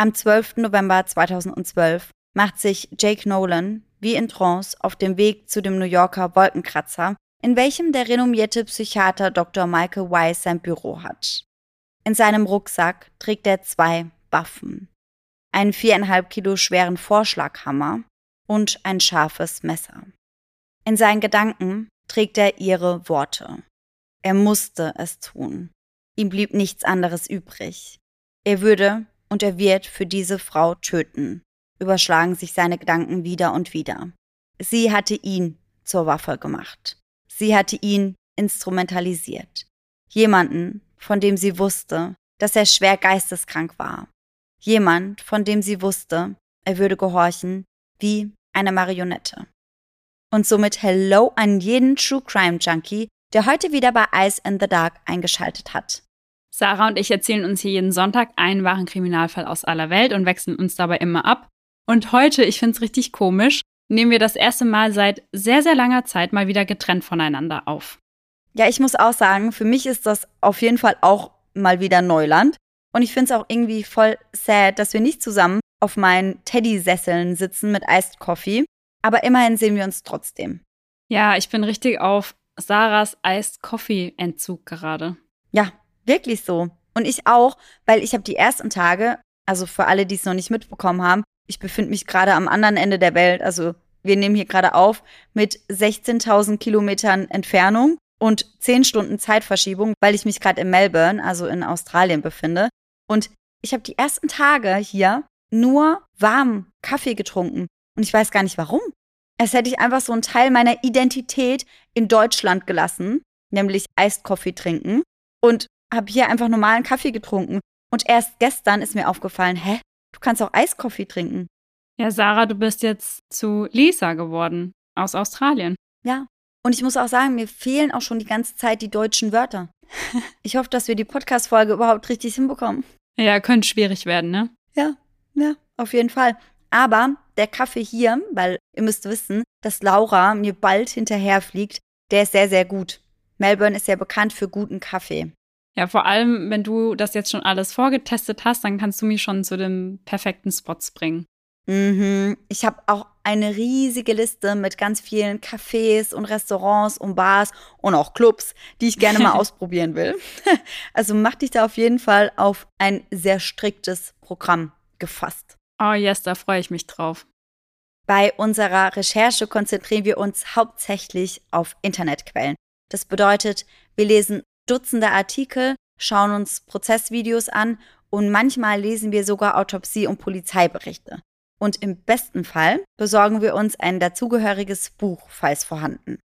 Am 12. November 2012 macht sich Jake Nolan wie in Trance auf dem Weg zu dem New Yorker Wolkenkratzer, in welchem der renommierte Psychiater Dr. Michael Weiss sein Büro hat. In seinem Rucksack trägt er zwei Waffen. Einen viereinhalb Kilo schweren Vorschlaghammer und ein scharfes Messer. In seinen Gedanken trägt er ihre Worte. Er musste es tun. Ihm blieb nichts anderes übrig. Er würde und er wird für diese Frau töten, überschlagen sich seine Gedanken wieder und wieder. Sie hatte ihn zur Waffe gemacht. Sie hatte ihn instrumentalisiert. Jemanden, von dem sie wusste, dass er schwer geisteskrank war. Jemand, von dem sie wusste, er würde gehorchen wie eine Marionette. Und somit Hello an jeden True Crime Junkie, der heute wieder bei Eyes in the Dark eingeschaltet hat. Sarah und ich erzählen uns hier jeden Sonntag einen wahren Kriminalfall aus aller Welt und wechseln uns dabei immer ab. Und heute, ich finde es richtig komisch, nehmen wir das erste Mal seit sehr, sehr langer Zeit mal wieder getrennt voneinander auf. Ja, ich muss auch sagen, für mich ist das auf jeden Fall auch mal wieder Neuland. Und ich finde es auch irgendwie voll sad, dass wir nicht zusammen auf meinen Teddy-Sesseln sitzen mit Iced Coffee. Aber immerhin sehen wir uns trotzdem. Ja, ich bin richtig auf Sarahs Iced Coffee-Entzug gerade. Ja, wirklich so. Und ich auch, weil ich habe die ersten Tage, also für alle, die es noch nicht mitbekommen haben, ich befinde mich gerade am anderen Ende der Welt. Also wir nehmen hier gerade auf mit 16.000 Kilometern Entfernung und 10 Stunden Zeitverschiebung, weil ich mich gerade in Melbourne, also in Australien, befinde. Und ich habe die ersten Tage hier nur warm Kaffee getrunken. Und ich weiß gar nicht warum. Als hätte ich einfach so einen Teil meiner Identität in Deutschland gelassen, nämlich Eiskaffee trinken. Und habe hier einfach normalen Kaffee getrunken. Und erst gestern ist mir aufgefallen, hä, du kannst auch Eiskaffee trinken. Ja, Sarah, du bist jetzt zu Lisa geworden aus Australien. Ja. Und ich muss auch sagen, mir fehlen auch schon die ganze Zeit die deutschen Wörter. Ich hoffe, dass wir die Podcast-Folge überhaupt richtig hinbekommen. Ja, könnte schwierig werden, ne? Ja, ja, auf jeden Fall. Aber der Kaffee hier, weil ihr müsst wissen, dass Laura mir bald hinterherfliegt, der ist sehr, sehr gut. Melbourne ist ja bekannt für guten Kaffee. Ja, vor allem, wenn du das jetzt schon alles vorgetestet hast, dann kannst du mich schon zu den perfekten Spots bringen. Mhm. Ich habe auch eine riesige Liste mit ganz vielen Cafés und Restaurants und Bars und auch Clubs, die ich gerne mal ausprobieren will. Also mach dich da auf jeden Fall auf ein sehr striktes Programm gefasst. Oh yes, da freue ich mich drauf. Bei unserer Recherche konzentrieren wir uns hauptsächlich auf Internetquellen. Das bedeutet, wir lesen Dutzende Artikel, schauen uns Prozessvideos an und manchmal lesen wir sogar Autopsie- und Polizeiberichte. Und im besten Fall besorgen wir uns ein dazugehöriges Buch, falls vorhanden.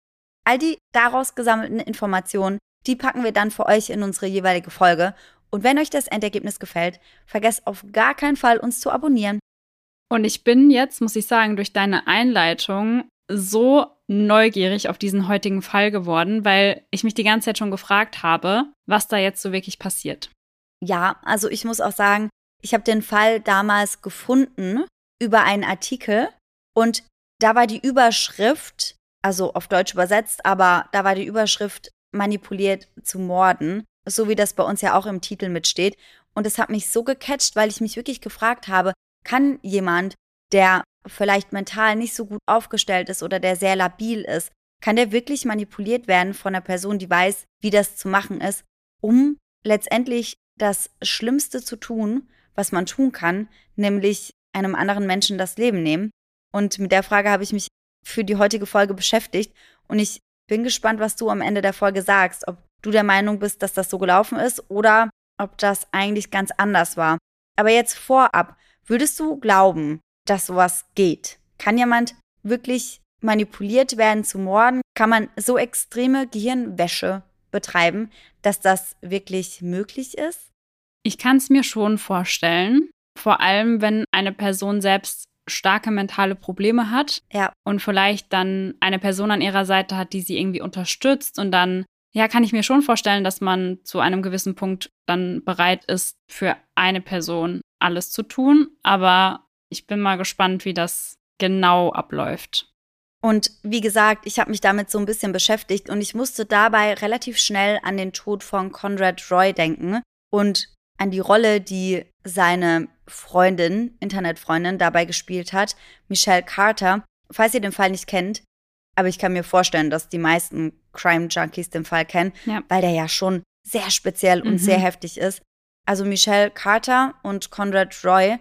All die daraus gesammelten Informationen, die packen wir dann für euch in unsere jeweilige Folge. Und wenn euch das Endergebnis gefällt, vergesst auf gar keinen Fall, uns zu abonnieren. Und ich bin jetzt, muss ich sagen, durch deine Einleitung so neugierig auf diesen heutigen Fall geworden, weil ich mich die ganze Zeit schon gefragt habe, was da jetzt so wirklich passiert. Ja, also ich muss auch sagen, ich habe den Fall damals gefunden über einen Artikel und da war die Überschrift, also auf Deutsch übersetzt, aber da war die Überschrift manipuliert zu morden, so wie das bei uns ja auch im Titel mitsteht. Und es hat mich so gecatcht, weil ich mich wirklich gefragt habe, kann jemand, der vielleicht mental nicht so gut aufgestellt ist oder der sehr labil ist, kann der wirklich manipuliert werden von einer Person, die weiß, wie das zu machen ist, um letztendlich das Schlimmste zu tun, was man tun kann, nämlich einem anderen Menschen das Leben nehmen. Und mit der Frage habe ich mich für die heutige Folge beschäftigt und ich bin gespannt, was du am Ende der Folge sagst, ob du der Meinung bist, dass das so gelaufen ist oder ob das eigentlich ganz anders war. Aber jetzt vorab, würdest du glauben, dass sowas geht? Kann jemand wirklich manipuliert werden zu Morden? Kann man so extreme Gehirnwäsche betreiben, dass das wirklich möglich ist? Ich kann es mir schon vorstellen, vor allem wenn eine Person selbst starke mentale Probleme hat ja. und vielleicht dann eine Person an ihrer Seite hat, die sie irgendwie unterstützt und dann ja, kann ich mir schon vorstellen, dass man zu einem gewissen Punkt dann bereit ist, für eine Person alles zu tun. Aber ich bin mal gespannt, wie das genau abläuft. Und wie gesagt, ich habe mich damit so ein bisschen beschäftigt und ich musste dabei relativ schnell an den Tod von Conrad Roy denken und an die Rolle, die seine Freundin, Internetfreundin dabei gespielt hat, Michelle Carter. Falls ihr den Fall nicht kennt, aber ich kann mir vorstellen, dass die meisten Crime Junkies den Fall kennen, ja. weil der ja schon sehr speziell und mhm. sehr heftig ist. Also Michelle Carter und Conrad Roy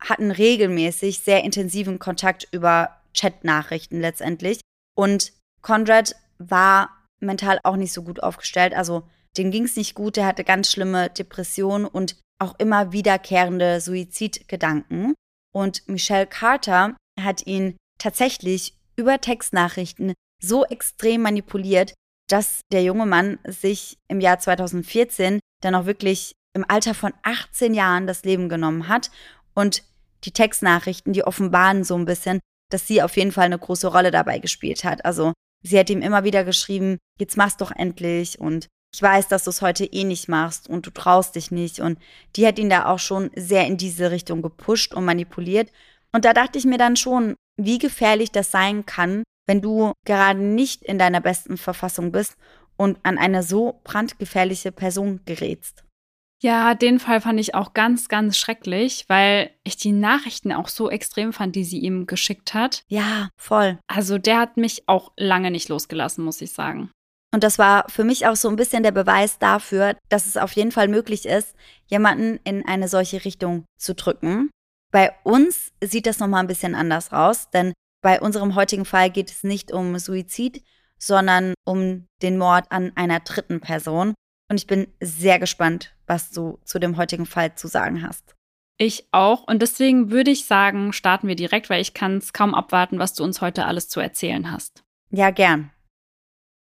hatten regelmäßig sehr intensiven Kontakt über Chatnachrichten letztendlich. Und Conrad war mental auch nicht so gut aufgestellt. Also dem ging es nicht gut, der hatte ganz schlimme Depressionen und auch immer wiederkehrende Suizidgedanken. Und Michelle Carter hat ihn tatsächlich über Textnachrichten so extrem manipuliert, dass der junge Mann sich im Jahr 2014 dann auch wirklich im Alter von 18 Jahren das Leben genommen hat. Und die Textnachrichten, die offenbaren so ein bisschen, dass sie auf jeden Fall eine große Rolle dabei gespielt hat. Also sie hat ihm immer wieder geschrieben, jetzt mach's doch endlich und ich weiß, dass du es heute eh nicht machst und du traust dich nicht. Und die hat ihn da auch schon sehr in diese Richtung gepusht und manipuliert. Und da dachte ich mir dann schon, wie gefährlich das sein kann, wenn du gerade nicht in deiner besten Verfassung bist und an eine so brandgefährliche Person gerätst. Ja, den Fall fand ich auch ganz, ganz schrecklich, weil ich die Nachrichten auch so extrem fand, die sie ihm geschickt hat. Ja, voll. Also der hat mich auch lange nicht losgelassen, muss ich sagen. Und das war für mich auch so ein bisschen der Beweis dafür, dass es auf jeden Fall möglich ist, jemanden in eine solche Richtung zu drücken. Bei uns sieht das nochmal ein bisschen anders aus, denn bei unserem heutigen Fall geht es nicht um Suizid, sondern um den Mord an einer dritten Person. Und ich bin sehr gespannt, was du zu dem heutigen Fall zu sagen hast. Ich auch. Und deswegen würde ich sagen, starten wir direkt, weil ich kann es kaum abwarten, was du uns heute alles zu erzählen hast. Ja, gern.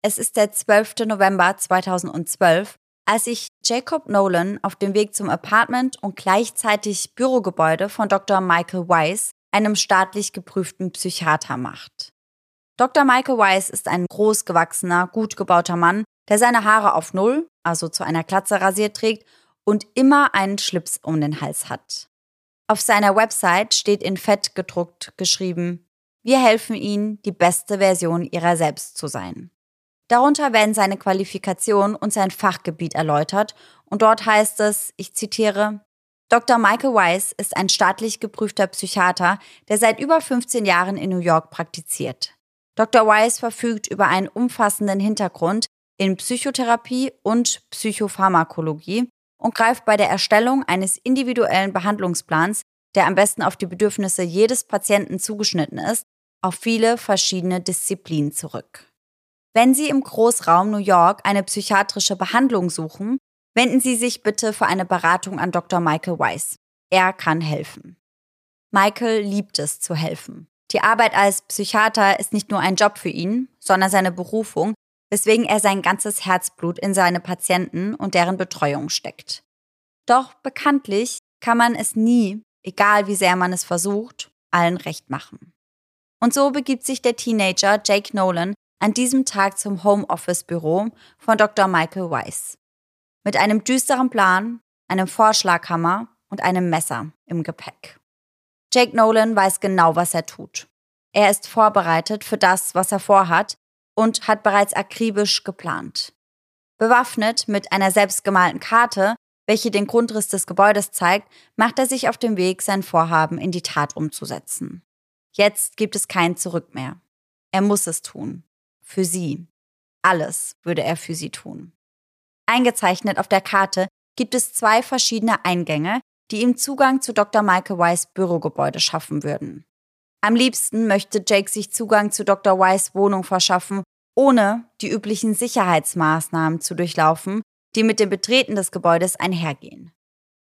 Es ist der 12. November 2012, als sich Jacob Nolan auf dem Weg zum Apartment und gleichzeitig Bürogebäude von Dr. Michael Weiss, einem staatlich geprüften Psychiater, macht. Dr. Michael Weiss ist ein großgewachsener, gut gebauter Mann, der seine Haare auf Null, also zu einer Glatze rasiert trägt und immer einen Schlips um den Hals hat. Auf seiner Website steht in Fett gedruckt geschrieben, wir helfen Ihnen, die beste Version Ihrer selbst zu sein. Darunter werden seine Qualifikation und sein Fachgebiet erläutert und dort heißt es, ich zitiere, Dr. Michael Weiss ist ein staatlich geprüfter Psychiater, der seit über 15 Jahren in New York praktiziert. Dr. Weiss verfügt über einen umfassenden Hintergrund in Psychotherapie und Psychopharmakologie und greift bei der Erstellung eines individuellen Behandlungsplans, der am besten auf die Bedürfnisse jedes Patienten zugeschnitten ist, auf viele verschiedene Disziplinen zurück. Wenn Sie im Großraum New York eine psychiatrische Behandlung suchen, wenden Sie sich bitte für eine Beratung an Dr. Michael Weiss. Er kann helfen. Michael liebt es zu helfen. Die Arbeit als Psychiater ist nicht nur ein Job für ihn, sondern seine Berufung, weswegen er sein ganzes Herzblut in seine Patienten und deren Betreuung steckt. Doch bekanntlich kann man es nie, egal wie sehr man es versucht, allen recht machen. Und so begibt sich der Teenager Jake Nolan an diesem Tag zum Homeoffice-Büro von Dr. Michael Weiss. Mit einem düsteren Plan, einem Vorschlaghammer und einem Messer im Gepäck. Jake Nolan weiß genau, was er tut. Er ist vorbereitet für das, was er vorhat und hat bereits akribisch geplant. Bewaffnet mit einer selbstgemalten Karte, welche den Grundriss des Gebäudes zeigt, macht er sich auf den Weg, sein Vorhaben in die Tat umzusetzen. Jetzt gibt es kein Zurück mehr. Er muss es tun. Für sie. Alles würde er für sie tun. Eingezeichnet auf der Karte gibt es zwei verschiedene Eingänge, die ihm Zugang zu Dr. Michael Weiss Bürogebäude schaffen würden. Am liebsten möchte Jake sich Zugang zu Dr. Weiss Wohnung verschaffen, ohne die üblichen Sicherheitsmaßnahmen zu durchlaufen, die mit dem Betreten des Gebäudes einhergehen.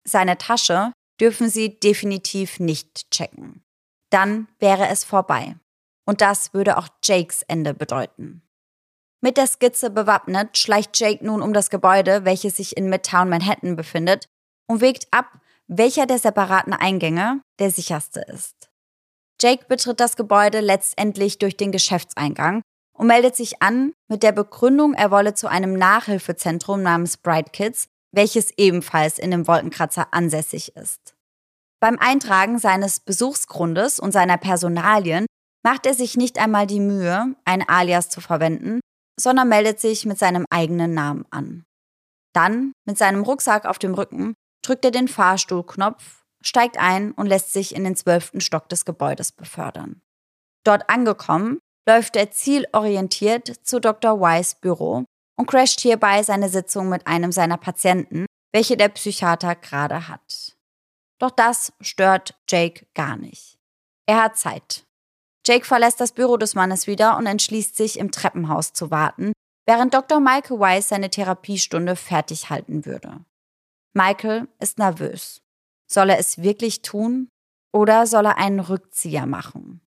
Seine Tasche dürfen sie definitiv nicht checken. Dann wäre es vorbei. Und das würde auch Jakes Ende bedeuten. Mit der Skizze bewappnet schleicht Jake nun um das Gebäude, welches sich in Midtown Manhattan befindet, und wägt ab, welcher der separaten Eingänge der sicherste ist. Jake betritt das Gebäude letztendlich durch den Geschäftseingang und meldet sich an mit der Begründung, er wolle zu einem Nachhilfezentrum namens Bright Kids, welches ebenfalls in dem Wolkenkratzer ansässig ist. Beim Eintragen seines Besuchsgrundes und seiner Personalien macht er sich nicht einmal die Mühe, ein Alias zu verwenden, sondern meldet sich mit seinem eigenen Namen an. Dann, mit seinem Rucksack auf dem Rücken, drückt er den Fahrstuhlknopf steigt ein und lässt sich in den zwölften Stock des Gebäudes befördern. Dort angekommen, läuft er zielorientiert zu Dr. Wise Büro und crasht hierbei seine Sitzung mit einem seiner Patienten, welche der Psychiater gerade hat. Doch das stört Jake gar nicht. Er hat Zeit. Jake verlässt das Büro des Mannes wieder und entschließt sich, im Treppenhaus zu warten, während Dr. Michael Wise seine Therapiestunde fertig halten würde. Michael ist nervös. Soll er es wirklich tun oder soll er einen Rückzieher machen?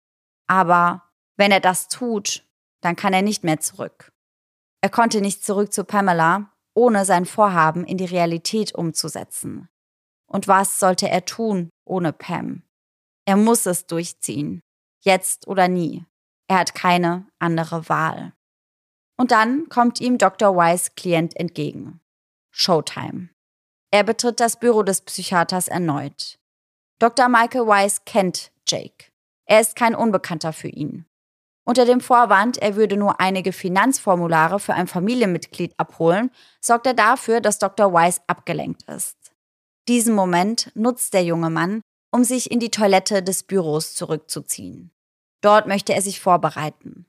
Aber wenn er das tut, dann kann er nicht mehr zurück. Er konnte nicht zurück zu Pamela, ohne sein Vorhaben in die Realität umzusetzen. Und was sollte er tun ohne Pam? Er muss es durchziehen. Jetzt oder nie. Er hat keine andere Wahl. Und dann kommt ihm Dr. Wise Klient entgegen. Showtime. Er betritt das Büro des Psychiaters erneut. Dr. Michael Wise kennt Jake. Er ist kein Unbekannter für ihn. Unter dem Vorwand, er würde nur einige Finanzformulare für ein Familienmitglied abholen, sorgt er dafür, dass Dr. Wise abgelenkt ist. Diesen Moment nutzt der junge Mann, um sich in die Toilette des Büros zurückzuziehen. Dort möchte er sich vorbereiten.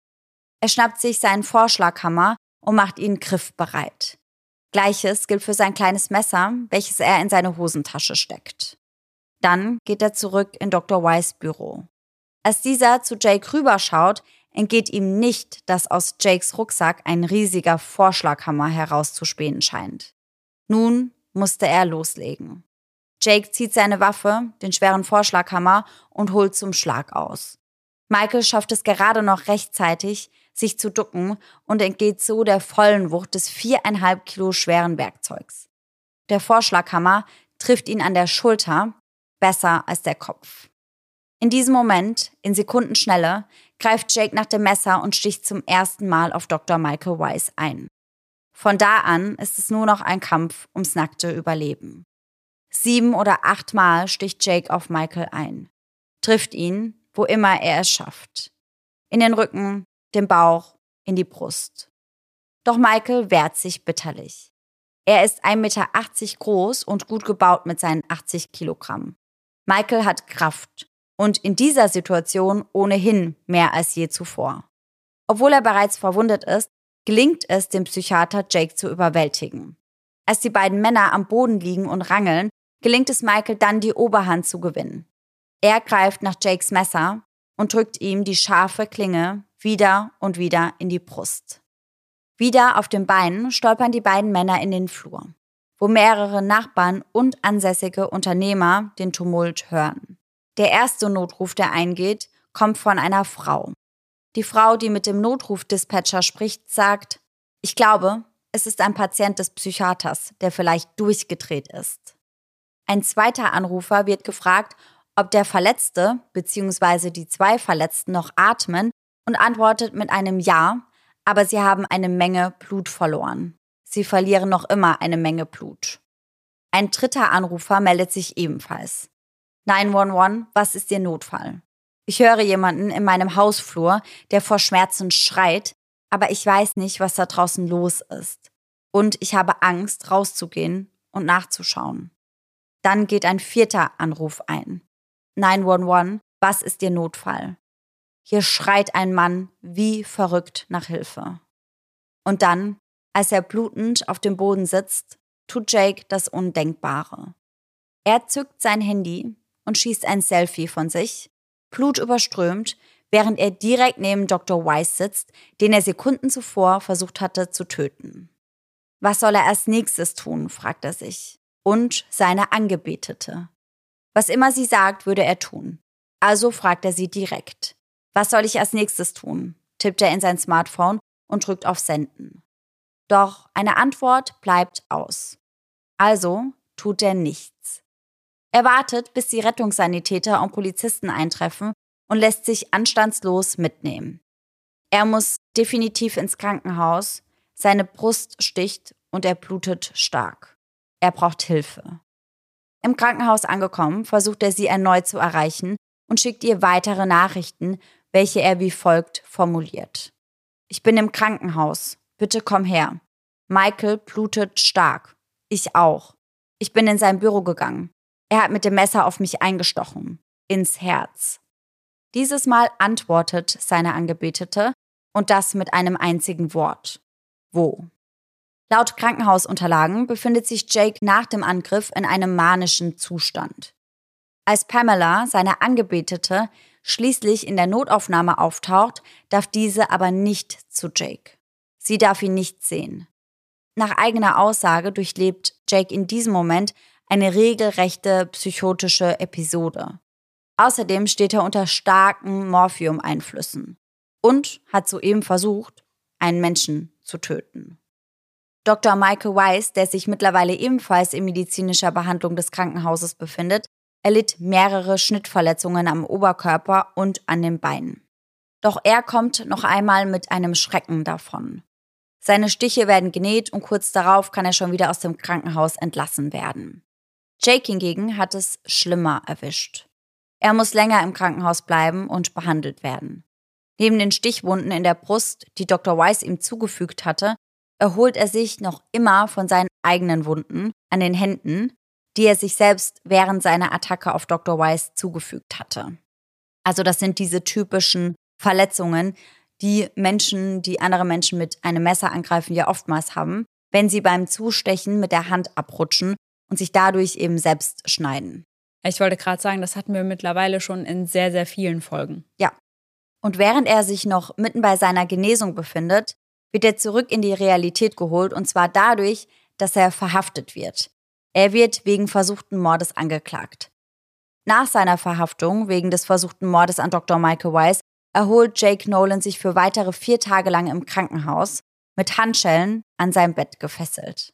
Er schnappt sich seinen Vorschlaghammer und macht ihn griffbereit. Gleiches gilt für sein kleines Messer, welches er in seine Hosentasche steckt. Dann geht er zurück in Dr. Wise Büro. Als dieser zu Jake rüberschaut, entgeht ihm nicht, dass aus Jakes Rucksack ein riesiger Vorschlaghammer herauszuspähen scheint. Nun musste er loslegen. Jake zieht seine Waffe, den schweren Vorschlaghammer, und holt zum Schlag aus. Michael schafft es gerade noch rechtzeitig, sich zu ducken und entgeht so der vollen Wucht des viereinhalb Kilo schweren Werkzeugs. Der Vorschlaghammer trifft ihn an der Schulter, besser als der Kopf. In diesem Moment, in Sekundenschnelle, greift Jake nach dem Messer und sticht zum ersten Mal auf Dr. Michael Weiss ein. Von da an ist es nur noch ein Kampf ums nackte Überleben. Sieben oder acht Mal sticht Jake auf Michael ein, trifft ihn, wo immer er es schafft. In den Rücken, den Bauch, in die Brust. Doch Michael wehrt sich bitterlich. Er ist 1,80 Meter groß und gut gebaut mit seinen 80 Kilogramm. Michael hat Kraft und in dieser Situation ohnehin mehr als je zuvor. Obwohl er bereits verwundet ist, gelingt es dem Psychiater Jake zu überwältigen. Als die beiden Männer am Boden liegen und rangeln, gelingt es Michael dann die Oberhand zu gewinnen. Er greift nach Jakes Messer und drückt ihm die scharfe Klinge wieder und wieder in die Brust. Wieder auf den Beinen stolpern die beiden Männer in den Flur, wo mehrere Nachbarn und ansässige Unternehmer den Tumult hören. Der erste Notruf, der eingeht, kommt von einer Frau. Die Frau, die mit dem Notrufdispatcher spricht, sagt, ich glaube, es ist ein Patient des Psychiaters, der vielleicht durchgedreht ist. Ein zweiter Anrufer wird gefragt, ob der Verletzte bzw. die zwei Verletzten noch atmen und antwortet mit einem Ja, aber sie haben eine Menge Blut verloren. Sie verlieren noch immer eine Menge Blut. Ein dritter Anrufer meldet sich ebenfalls. 911, was ist Ihr Notfall? Ich höre jemanden in meinem Hausflur, der vor Schmerzen schreit, aber ich weiß nicht, was da draußen los ist. Und ich habe Angst, rauszugehen und nachzuschauen. Dann geht ein vierter Anruf ein. 911, was ist Ihr Notfall? Hier schreit ein Mann wie verrückt nach Hilfe. Und dann, als er blutend auf dem Boden sitzt, tut Jake das Undenkbare. Er zückt sein Handy und schießt ein Selfie von sich, blutüberströmt, während er direkt neben Dr. Weiss sitzt, den er Sekunden zuvor versucht hatte zu töten. Was soll er als nächstes tun, fragt er sich. Und seine Angebetete. Was immer sie sagt, würde er tun. Also fragt er sie direkt. Was soll ich als nächstes tun? tippt er in sein Smartphone und drückt auf Senden. Doch eine Antwort bleibt aus. Also tut er nichts. Er wartet, bis die Rettungssanitäter und Polizisten eintreffen und lässt sich anstandslos mitnehmen. Er muss definitiv ins Krankenhaus, seine Brust sticht und er blutet stark. Er braucht Hilfe. Im Krankenhaus angekommen, versucht er sie erneut zu erreichen und schickt ihr weitere Nachrichten, welche er wie folgt formuliert. Ich bin im Krankenhaus. Bitte komm her. Michael blutet stark. Ich auch. Ich bin in sein Büro gegangen. Er hat mit dem Messer auf mich eingestochen. Ins Herz. Dieses Mal antwortet seine Angebetete und das mit einem einzigen Wort. Wo? Laut Krankenhausunterlagen befindet sich Jake nach dem Angriff in einem manischen Zustand. Als Pamela, seine Angebetete, schließlich in der Notaufnahme auftaucht, darf diese aber nicht zu Jake. Sie darf ihn nicht sehen. Nach eigener Aussage durchlebt Jake in diesem Moment eine regelrechte psychotische Episode. Außerdem steht er unter starken Morphium-Einflüssen und hat soeben versucht, einen Menschen zu töten. Dr. Michael Weiss, der sich mittlerweile ebenfalls in medizinischer Behandlung des Krankenhauses befindet, erlitt mehrere Schnittverletzungen am Oberkörper und an den Beinen. Doch er kommt noch einmal mit einem Schrecken davon. Seine Stiche werden genäht und kurz darauf kann er schon wieder aus dem Krankenhaus entlassen werden. Jake hingegen hat es schlimmer erwischt. Er muss länger im Krankenhaus bleiben und behandelt werden. Neben den Stichwunden in der Brust, die Dr. Weiss ihm zugefügt hatte, erholt er sich noch immer von seinen eigenen Wunden an den Händen, die er sich selbst während seiner Attacke auf Dr. Weiss zugefügt hatte. Also das sind diese typischen Verletzungen, die Menschen, die andere Menschen mit einem Messer angreifen, ja oftmals haben, wenn sie beim Zustechen mit der Hand abrutschen und sich dadurch eben selbst schneiden. Ich wollte gerade sagen, das hatten wir mittlerweile schon in sehr, sehr vielen Folgen. Ja. Und während er sich noch mitten bei seiner Genesung befindet, wird er zurück in die Realität geholt und zwar dadurch, dass er verhaftet wird. Er wird wegen versuchten Mordes angeklagt. Nach seiner Verhaftung wegen des versuchten Mordes an Dr. Michael Weiss erholt Jake Nolan sich für weitere vier Tage lang im Krankenhaus mit Handschellen an seinem Bett gefesselt.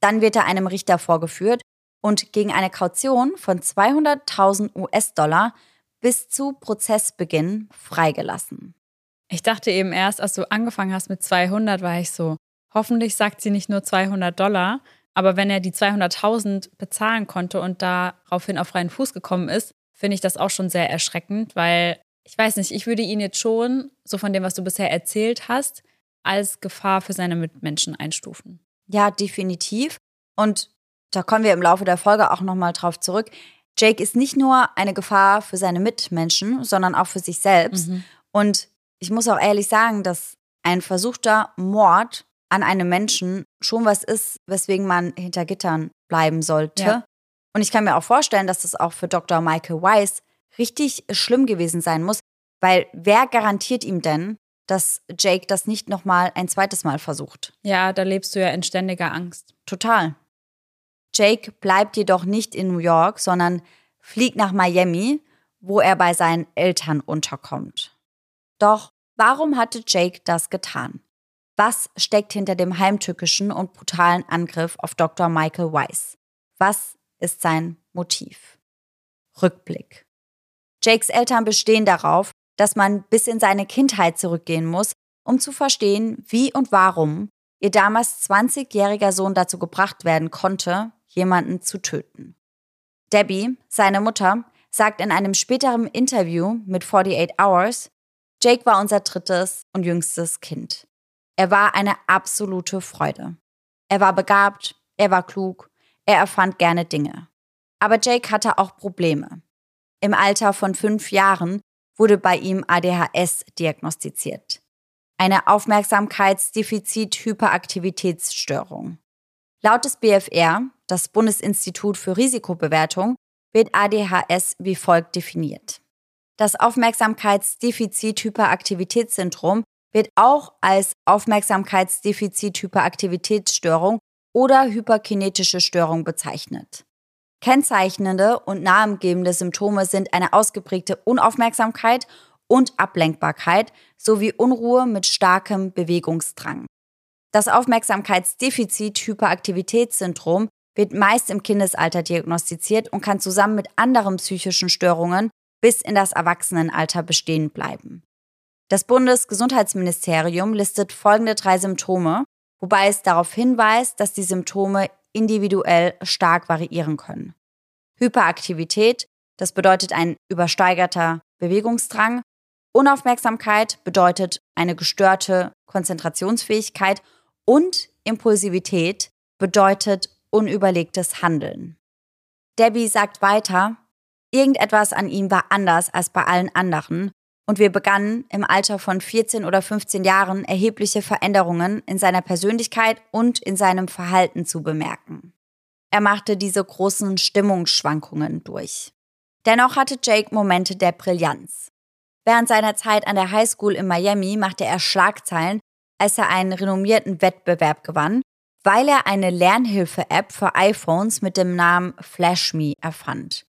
Dann wird er einem Richter vorgeführt und gegen eine Kaution von 200.000 US-Dollar bis zu Prozessbeginn freigelassen. Ich dachte eben erst, als du angefangen hast mit 200, war ich so, hoffentlich sagt sie nicht nur 200 Dollar, aber wenn er die 200.000 bezahlen konnte und daraufhin auf freien Fuß gekommen ist, finde ich das auch schon sehr erschreckend, weil ich weiß nicht, ich würde ihn jetzt schon, so von dem, was du bisher erzählt hast, als Gefahr für seine Mitmenschen einstufen. Ja, definitiv. Und da kommen wir im Laufe der Folge auch nochmal drauf zurück. Jake ist nicht nur eine Gefahr für seine Mitmenschen, sondern auch für sich selbst. Mhm. Und ich muss auch ehrlich sagen, dass ein versuchter Mord an einem Menschen schon was ist, weswegen man hinter Gittern bleiben sollte. Ja. Und ich kann mir auch vorstellen, dass das auch für Dr. Michael Weiss richtig schlimm gewesen sein muss, weil wer garantiert ihm denn, dass Jake das nicht nochmal ein zweites Mal versucht? Ja, da lebst du ja in ständiger Angst. Total. Jake bleibt jedoch nicht in New York, sondern fliegt nach Miami, wo er bei seinen Eltern unterkommt. Doch warum hatte Jake das getan? Was steckt hinter dem heimtückischen und brutalen Angriff auf Dr. Michael Weiss? Was ist sein Motiv? Rückblick. Jakes Eltern bestehen darauf, dass man bis in seine Kindheit zurückgehen muss, um zu verstehen, wie und warum ihr damals 20-jähriger Sohn dazu gebracht werden konnte, jemanden zu töten. Debbie, seine Mutter, sagt in einem späteren Interview mit 48 Hours, Jake war unser drittes und jüngstes Kind. Er war eine absolute Freude. Er war begabt, er war klug, er erfand gerne Dinge. Aber Jake hatte auch Probleme. Im Alter von fünf Jahren wurde bei ihm ADHS diagnostiziert. Eine Aufmerksamkeitsdefizit-Hyperaktivitätsstörung. Laut des BFR, das Bundesinstitut für Risikobewertung, wird ADHS wie folgt definiert. Das Aufmerksamkeitsdefizit-Hyperaktivitätssyndrom wird auch als Aufmerksamkeitsdefizit-Hyperaktivitätsstörung oder hyperkinetische Störung bezeichnet. Kennzeichnende und namengebende Symptome sind eine ausgeprägte Unaufmerksamkeit und Ablenkbarkeit sowie Unruhe mit starkem Bewegungsdrang. Das Aufmerksamkeitsdefizit-Hyperaktivitätssyndrom wird meist im Kindesalter diagnostiziert und kann zusammen mit anderen psychischen Störungen bis in das Erwachsenenalter bestehen bleiben. Das Bundesgesundheitsministerium listet folgende drei Symptome, wobei es darauf hinweist, dass die Symptome individuell stark variieren können. Hyperaktivität, das bedeutet ein übersteigerter Bewegungsdrang. Unaufmerksamkeit bedeutet eine gestörte Konzentrationsfähigkeit und Impulsivität bedeutet unüberlegtes Handeln. Debbie sagt weiter, irgendetwas an ihm war anders als bei allen anderen und wir begannen im Alter von 14 oder 15 Jahren erhebliche Veränderungen in seiner Persönlichkeit und in seinem Verhalten zu bemerken. Er machte diese großen Stimmungsschwankungen durch. Dennoch hatte Jake Momente der Brillanz. Während seiner Zeit an der Highschool in Miami machte er Schlagzeilen, als er einen renommierten Wettbewerb gewann, weil er eine Lernhilfe-App für iPhones mit dem Namen FlashMe erfand.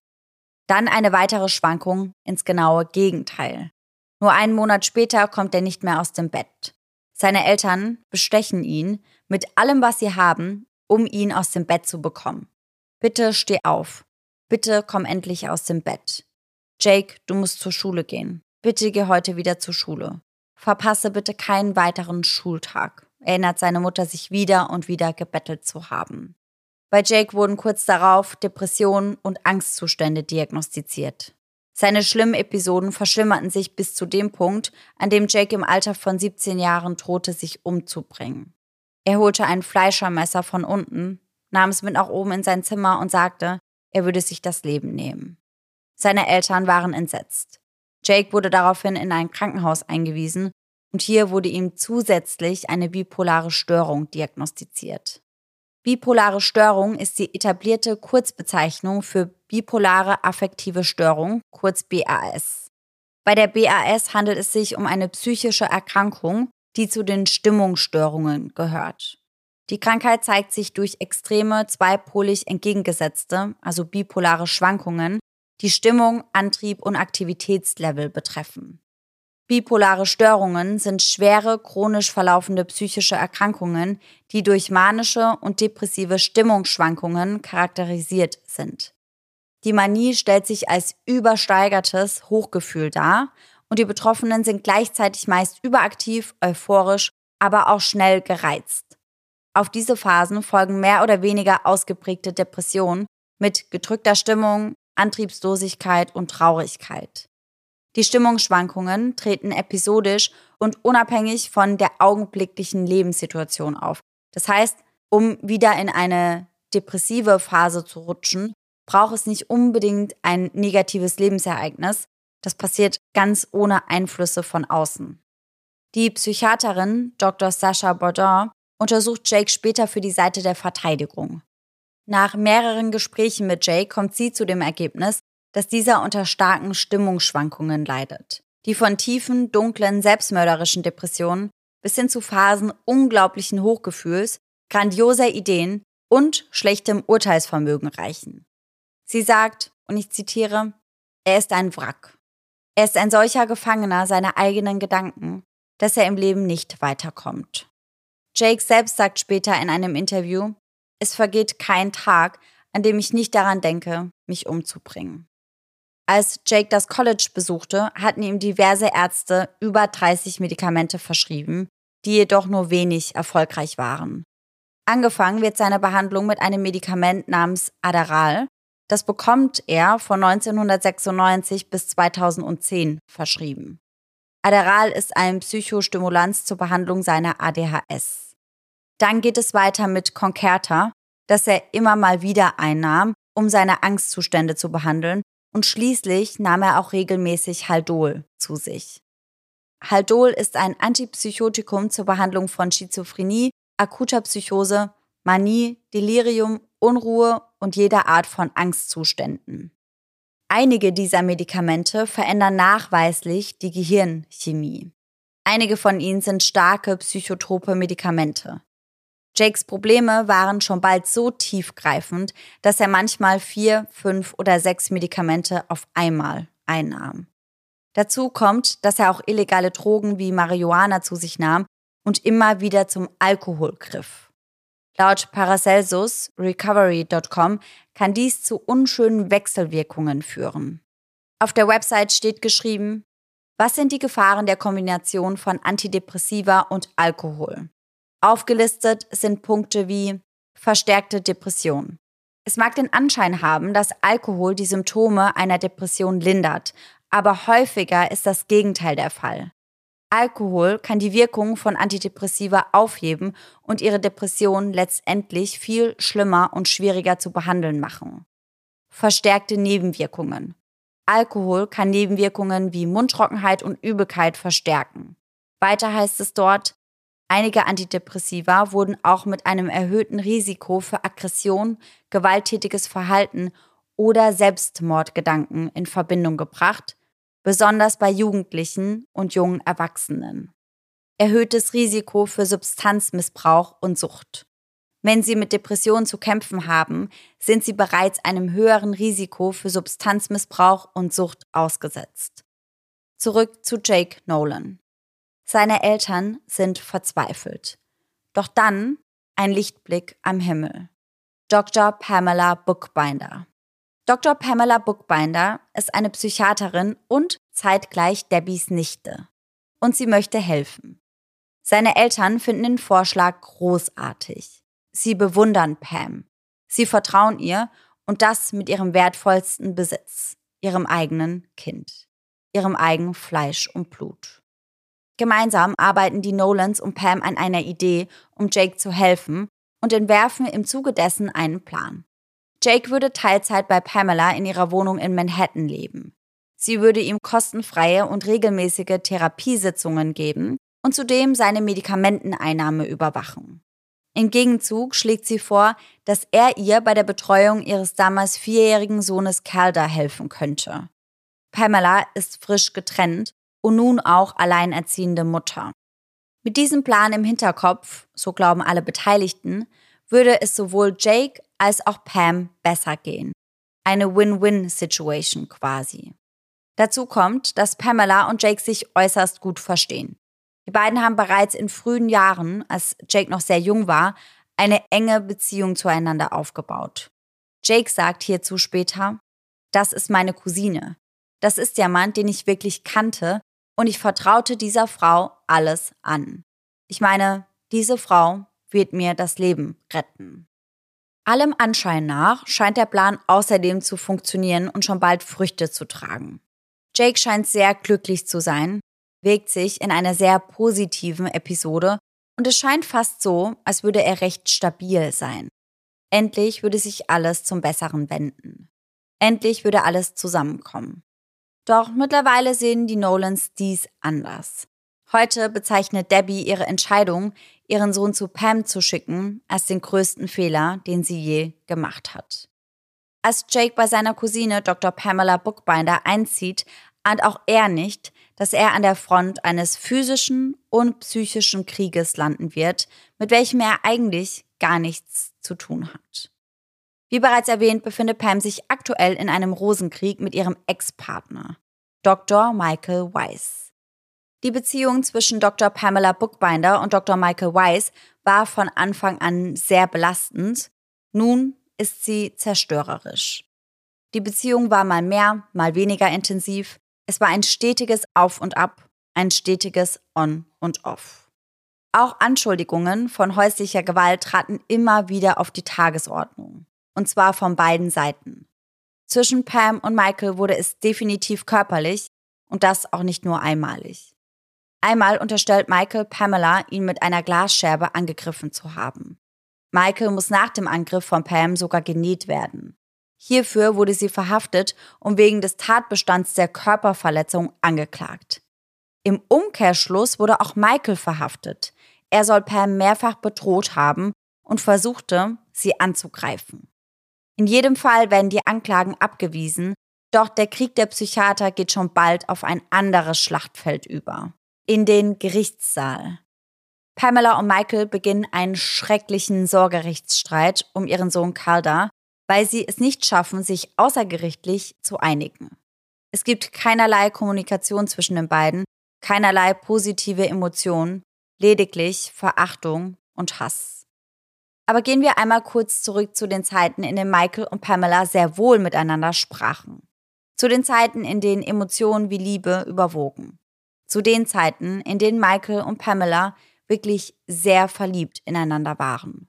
Dann eine weitere Schwankung ins genaue Gegenteil. Nur einen Monat später kommt er nicht mehr aus dem Bett. Seine Eltern bestechen ihn mit allem, was sie haben, um ihn aus dem Bett zu bekommen. Bitte steh auf. Bitte komm endlich aus dem Bett. Jake, du musst zur Schule gehen. Bitte geh heute wieder zur Schule. Verpasse bitte keinen weiteren Schultag, erinnert seine Mutter sich wieder und wieder gebettelt zu haben. Bei Jake wurden kurz darauf Depressionen und Angstzustände diagnostiziert. Seine schlimmen Episoden verschlimmerten sich bis zu dem Punkt, an dem Jake im Alter von 17 Jahren drohte, sich umzubringen. Er holte ein Fleischermesser von unten, nahm es mit nach oben in sein Zimmer und sagte, er würde sich das Leben nehmen. Seine Eltern waren entsetzt. Jake wurde daraufhin in ein Krankenhaus eingewiesen und hier wurde ihm zusätzlich eine bipolare Störung diagnostiziert. Bipolare Störung ist die etablierte Kurzbezeichnung für bipolare affektive Störung, kurz BAS. Bei der BAS handelt es sich um eine psychische Erkrankung, die zu den Stimmungsstörungen gehört. Die Krankheit zeigt sich durch extreme, zweipolig entgegengesetzte, also bipolare Schwankungen, die Stimmung, Antrieb und Aktivitätslevel betreffen. Bipolare Störungen sind schwere, chronisch verlaufende psychische Erkrankungen, die durch manische und depressive Stimmungsschwankungen charakterisiert sind. Die Manie stellt sich als übersteigertes Hochgefühl dar und die Betroffenen sind gleichzeitig meist überaktiv, euphorisch, aber auch schnell gereizt. Auf diese Phasen folgen mehr oder weniger ausgeprägte Depressionen mit gedrückter Stimmung, Antriebslosigkeit und Traurigkeit. Die Stimmungsschwankungen treten episodisch und unabhängig von der augenblicklichen Lebenssituation auf. Das heißt, um wieder in eine depressive Phase zu rutschen, braucht es nicht unbedingt ein negatives Lebensereignis. Das passiert ganz ohne Einflüsse von außen. Die Psychiaterin Dr. Sascha Baudin untersucht Jake später für die Seite der Verteidigung. Nach mehreren Gesprächen mit Jake kommt sie zu dem Ergebnis, dass dieser unter starken Stimmungsschwankungen leidet, die von tiefen, dunklen, selbstmörderischen Depressionen bis hin zu Phasen unglaublichen Hochgefühls, grandioser Ideen und schlechtem Urteilsvermögen reichen. Sie sagt, und ich zitiere, er ist ein Wrack. Er ist ein solcher Gefangener seiner eigenen Gedanken, dass er im Leben nicht weiterkommt. Jake selbst sagt später in einem Interview, es vergeht kein Tag, an dem ich nicht daran denke, mich umzubringen. Als Jake das College besuchte, hatten ihm diverse Ärzte über 30 Medikamente verschrieben, die jedoch nur wenig erfolgreich waren. Angefangen wird seine Behandlung mit einem Medikament namens Adderall. Das bekommt er von 1996 bis 2010 verschrieben. Adderall ist ein Psychostimulanz zur Behandlung seiner ADHS. Dann geht es weiter mit Concerta, das er immer mal wieder einnahm, um seine Angstzustände zu behandeln und schließlich nahm er auch regelmäßig Haldol zu sich. Haldol ist ein Antipsychotikum zur Behandlung von Schizophrenie, akuter Psychose, Manie, Delirium, Unruhe und jeder Art von Angstzuständen. Einige dieser Medikamente verändern nachweislich die Gehirnchemie. Einige von ihnen sind starke psychotrope Medikamente. Jakes Probleme waren schon bald so tiefgreifend, dass er manchmal vier, fünf oder sechs Medikamente auf einmal einnahm. Dazu kommt, dass er auch illegale Drogen wie Marihuana zu sich nahm und immer wieder zum Alkohol griff. Laut Paracelsus Recovery.com kann dies zu unschönen Wechselwirkungen führen. Auf der Website steht geschrieben, was sind die Gefahren der Kombination von Antidepressiva und Alkohol? Aufgelistet sind Punkte wie verstärkte Depression. Es mag den Anschein haben, dass Alkohol die Symptome einer Depression lindert, aber häufiger ist das Gegenteil der Fall. Alkohol kann die Wirkung von Antidepressiva aufheben und ihre Depression letztendlich viel schlimmer und schwieriger zu behandeln machen. verstärkte Nebenwirkungen. Alkohol kann Nebenwirkungen wie Mundtrockenheit und Übelkeit verstärken. Weiter heißt es dort, einige Antidepressiva wurden auch mit einem erhöhten Risiko für Aggression, gewalttätiges Verhalten oder Selbstmordgedanken in Verbindung gebracht, besonders bei Jugendlichen und jungen Erwachsenen. Erhöhtes Risiko für Substanzmissbrauch und Sucht. Wenn Sie mit Depressionen zu kämpfen haben, sind Sie bereits einem höheren Risiko für Substanzmissbrauch und Sucht ausgesetzt. Zurück zu Jake Nolan. Seine Eltern sind verzweifelt. Doch dann ein Lichtblick am Himmel. Dr. Pamela Bookbinder. Dr. Pamela Bookbinder ist eine Psychiaterin und zeitgleich Debbies Nichte. Und sie möchte helfen. Seine Eltern finden den Vorschlag großartig. Sie bewundern Pam. Sie vertrauen ihr und das mit ihrem wertvollsten Besitz, ihrem eigenen Kind, ihrem eigenen Fleisch und Blut. Gemeinsam arbeiten die Nolans und Pam an einer Idee, um Jake zu helfen und entwerfen im Zuge dessen einen Plan. Jake würde Teilzeit bei Pamela in ihrer Wohnung in Manhattan leben. Sie würde ihm kostenfreie und regelmäßige Therapiesitzungen geben und zudem seine Medikamenteneinnahme überwachen. Im Gegenzug schlägt sie vor, dass er ihr bei der Betreuung ihres damals vierjährigen Sohnes Calder helfen könnte. Pamela ist frisch getrennt und nun auch alleinerziehende Mutter. Mit diesem Plan im Hinterkopf, so glauben alle Beteiligten, würde es sowohl Jake als auch Pam besser gehen. Eine Win-Win-Situation quasi. Dazu kommt, dass Pamela und Jake sich äußerst gut verstehen. Die beiden haben bereits in frühen Jahren, als Jake noch sehr jung war, eine enge Beziehung zueinander aufgebaut. Jake sagt hierzu später, das ist meine Cousine. Das ist der Mann, den ich wirklich kannte und ich vertraute dieser Frau alles an. Ich meine, diese Frau wird mir das Leben retten. Allem Anschein nach scheint der Plan außerdem zu funktionieren und schon bald Früchte zu tragen. Jake scheint sehr glücklich zu sein, wirkt sich in einer sehr positiven Episode und es scheint fast so, als würde er recht stabil sein. Endlich würde sich alles zum Besseren wenden. Endlich würde alles zusammenkommen. Doch mittlerweile sehen die Nolans dies anders. Heute bezeichnet Debbie ihre Entscheidung, ihren Sohn zu Pam zu schicken, als den größten Fehler, den sie je gemacht hat. Als Jake bei seiner Cousine Dr. Pamela Bookbinder einzieht, ahnt auch er nicht, dass er an der Front eines physischen und psychischen Krieges landen wird, mit welchem er eigentlich gar nichts zu tun hat. Wie bereits erwähnt, befindet Pam sich aktuell in einem Rosenkrieg mit ihrem Ex-Partner, Dr. Michael Weiss. Die Beziehung zwischen Dr. Pamela Bookbinder und Dr. Michael Weiss war von Anfang an sehr belastend. Nun ist sie zerstörerisch. Die Beziehung war mal mehr, mal weniger intensiv, es war ein stetiges Auf und Ab, ein stetiges On und Off. Auch Anschuldigungen von häuslicher Gewalt traten immer wieder auf die Tagesordnung. Und zwar von beiden Seiten. Zwischen Pam und Michael wurde es definitiv körperlich und das auch nicht nur einmalig. Einmal unterstellt Michael Pamela, ihn mit einer Glasscherbe angegriffen zu haben. Michael muss nach dem Angriff von Pam sogar genäht werden. Hierfür wurde sie verhaftet und wegen des Tatbestands der Körperverletzung angeklagt. Im Umkehrschluss wurde auch Michael verhaftet. Er soll Pam mehrfach bedroht haben und versuchte, sie anzugreifen. In jedem Fall werden die Anklagen abgewiesen, doch der Krieg der Psychiater geht schon bald auf ein anderes Schlachtfeld über. In den Gerichtssaal. Pamela und Michael beginnen einen schrecklichen Sorgerechtsstreit um ihren Sohn Calder, weil sie es nicht schaffen, sich außergerichtlich zu einigen. Es gibt keinerlei Kommunikation zwischen den beiden, keinerlei positive Emotionen, lediglich Verachtung und Hass. Aber gehen wir einmal kurz zurück zu den Zeiten, in denen Michael und Pamela sehr wohl miteinander sprachen. Zu den Zeiten, in denen Emotionen wie Liebe überwogen. Zu den Zeiten, in denen Michael und Pamela wirklich sehr verliebt ineinander waren.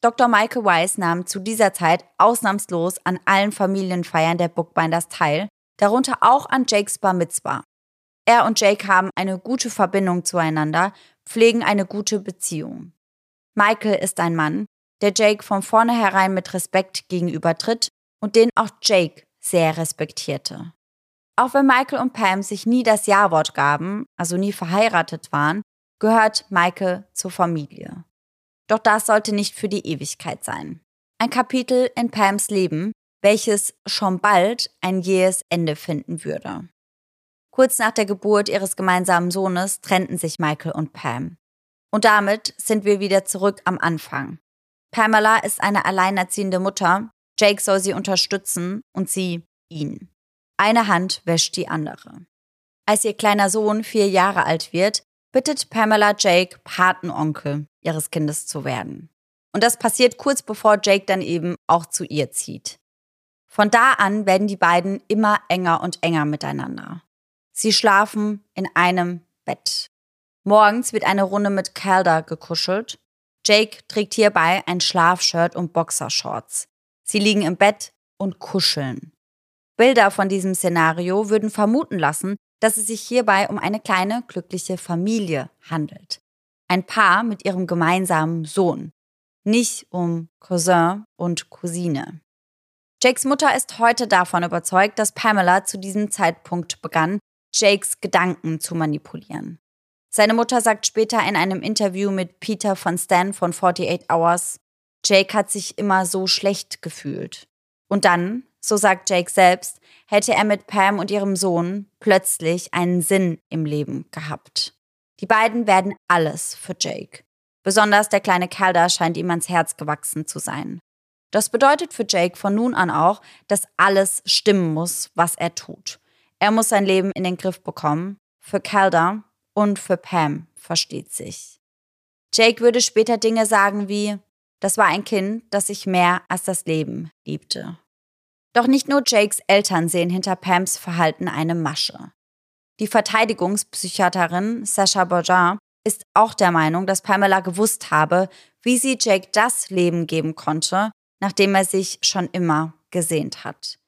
Dr. Michael Weiss nahm zu dieser Zeit ausnahmslos an allen Familienfeiern der Bookbinders teil, darunter auch an Jakes Bar Mitzvah. Er und Jake haben eine gute Verbindung zueinander, pflegen eine gute Beziehung. Michael ist ein Mann, der Jake von vornherein mit Respekt gegenübertritt und den auch Jake sehr respektierte. Auch wenn Michael und Pam sich nie das Ja-Wort gaben, also nie verheiratet waren, gehört Michael zur Familie. Doch das sollte nicht für die Ewigkeit sein. Ein Kapitel in Pams Leben, welches schon bald ein jähes Ende finden würde. Kurz nach der Geburt ihres gemeinsamen Sohnes trennten sich Michael und Pam. Und damit sind wir wieder zurück am Anfang. Pamela ist eine alleinerziehende Mutter, Jake soll sie unterstützen und sie ihn. Eine Hand wäscht die andere. Als ihr kleiner Sohn vier Jahre alt wird, bittet Pamela Jake, Patenonkel ihres Kindes zu werden. Und das passiert kurz bevor Jake dann eben auch zu ihr zieht. Von da an werden die beiden immer enger und enger miteinander. Sie schlafen in einem Bett. Morgens wird eine Runde mit Calder gekuschelt. Jake trägt hierbei ein Schlafshirt und Boxershorts. Sie liegen im Bett und kuscheln. Bilder von diesem Szenario würden vermuten lassen, dass es sich hierbei um eine kleine, glückliche Familie handelt. Ein Paar mit ihrem gemeinsamen Sohn. Nicht um Cousin und Cousine. Jakes Mutter ist heute davon überzeugt, dass Pamela zu diesem Zeitpunkt begann, Jakes Gedanken zu manipulieren. Seine Mutter sagt später in einem Interview mit Peter von Stan von 48 Hours, Jake hat sich immer so schlecht gefühlt. Und dann, so sagt Jake selbst, hätte er mit Pam und ihrem Sohn plötzlich einen Sinn im Leben gehabt. Die beiden werden alles für Jake. Besonders der kleine Calder scheint ihm ans Herz gewachsen zu sein. Das bedeutet für Jake von nun an auch, dass alles stimmen muss, was er tut. Er muss sein Leben in den Griff bekommen. Für Calder und für Pam versteht sich. Jake würde später Dinge sagen wie, das war ein Kind, das sich mehr als das Leben liebte. Doch nicht nur Jakes Eltern sehen hinter Pams Verhalten eine Masche. Die Verteidigungspsychiaterin Sascha Bourgeois ist auch der Meinung, dass Pamela gewusst habe, wie sie Jake das Leben geben konnte, nachdem er sich schon immer gesehnt hat.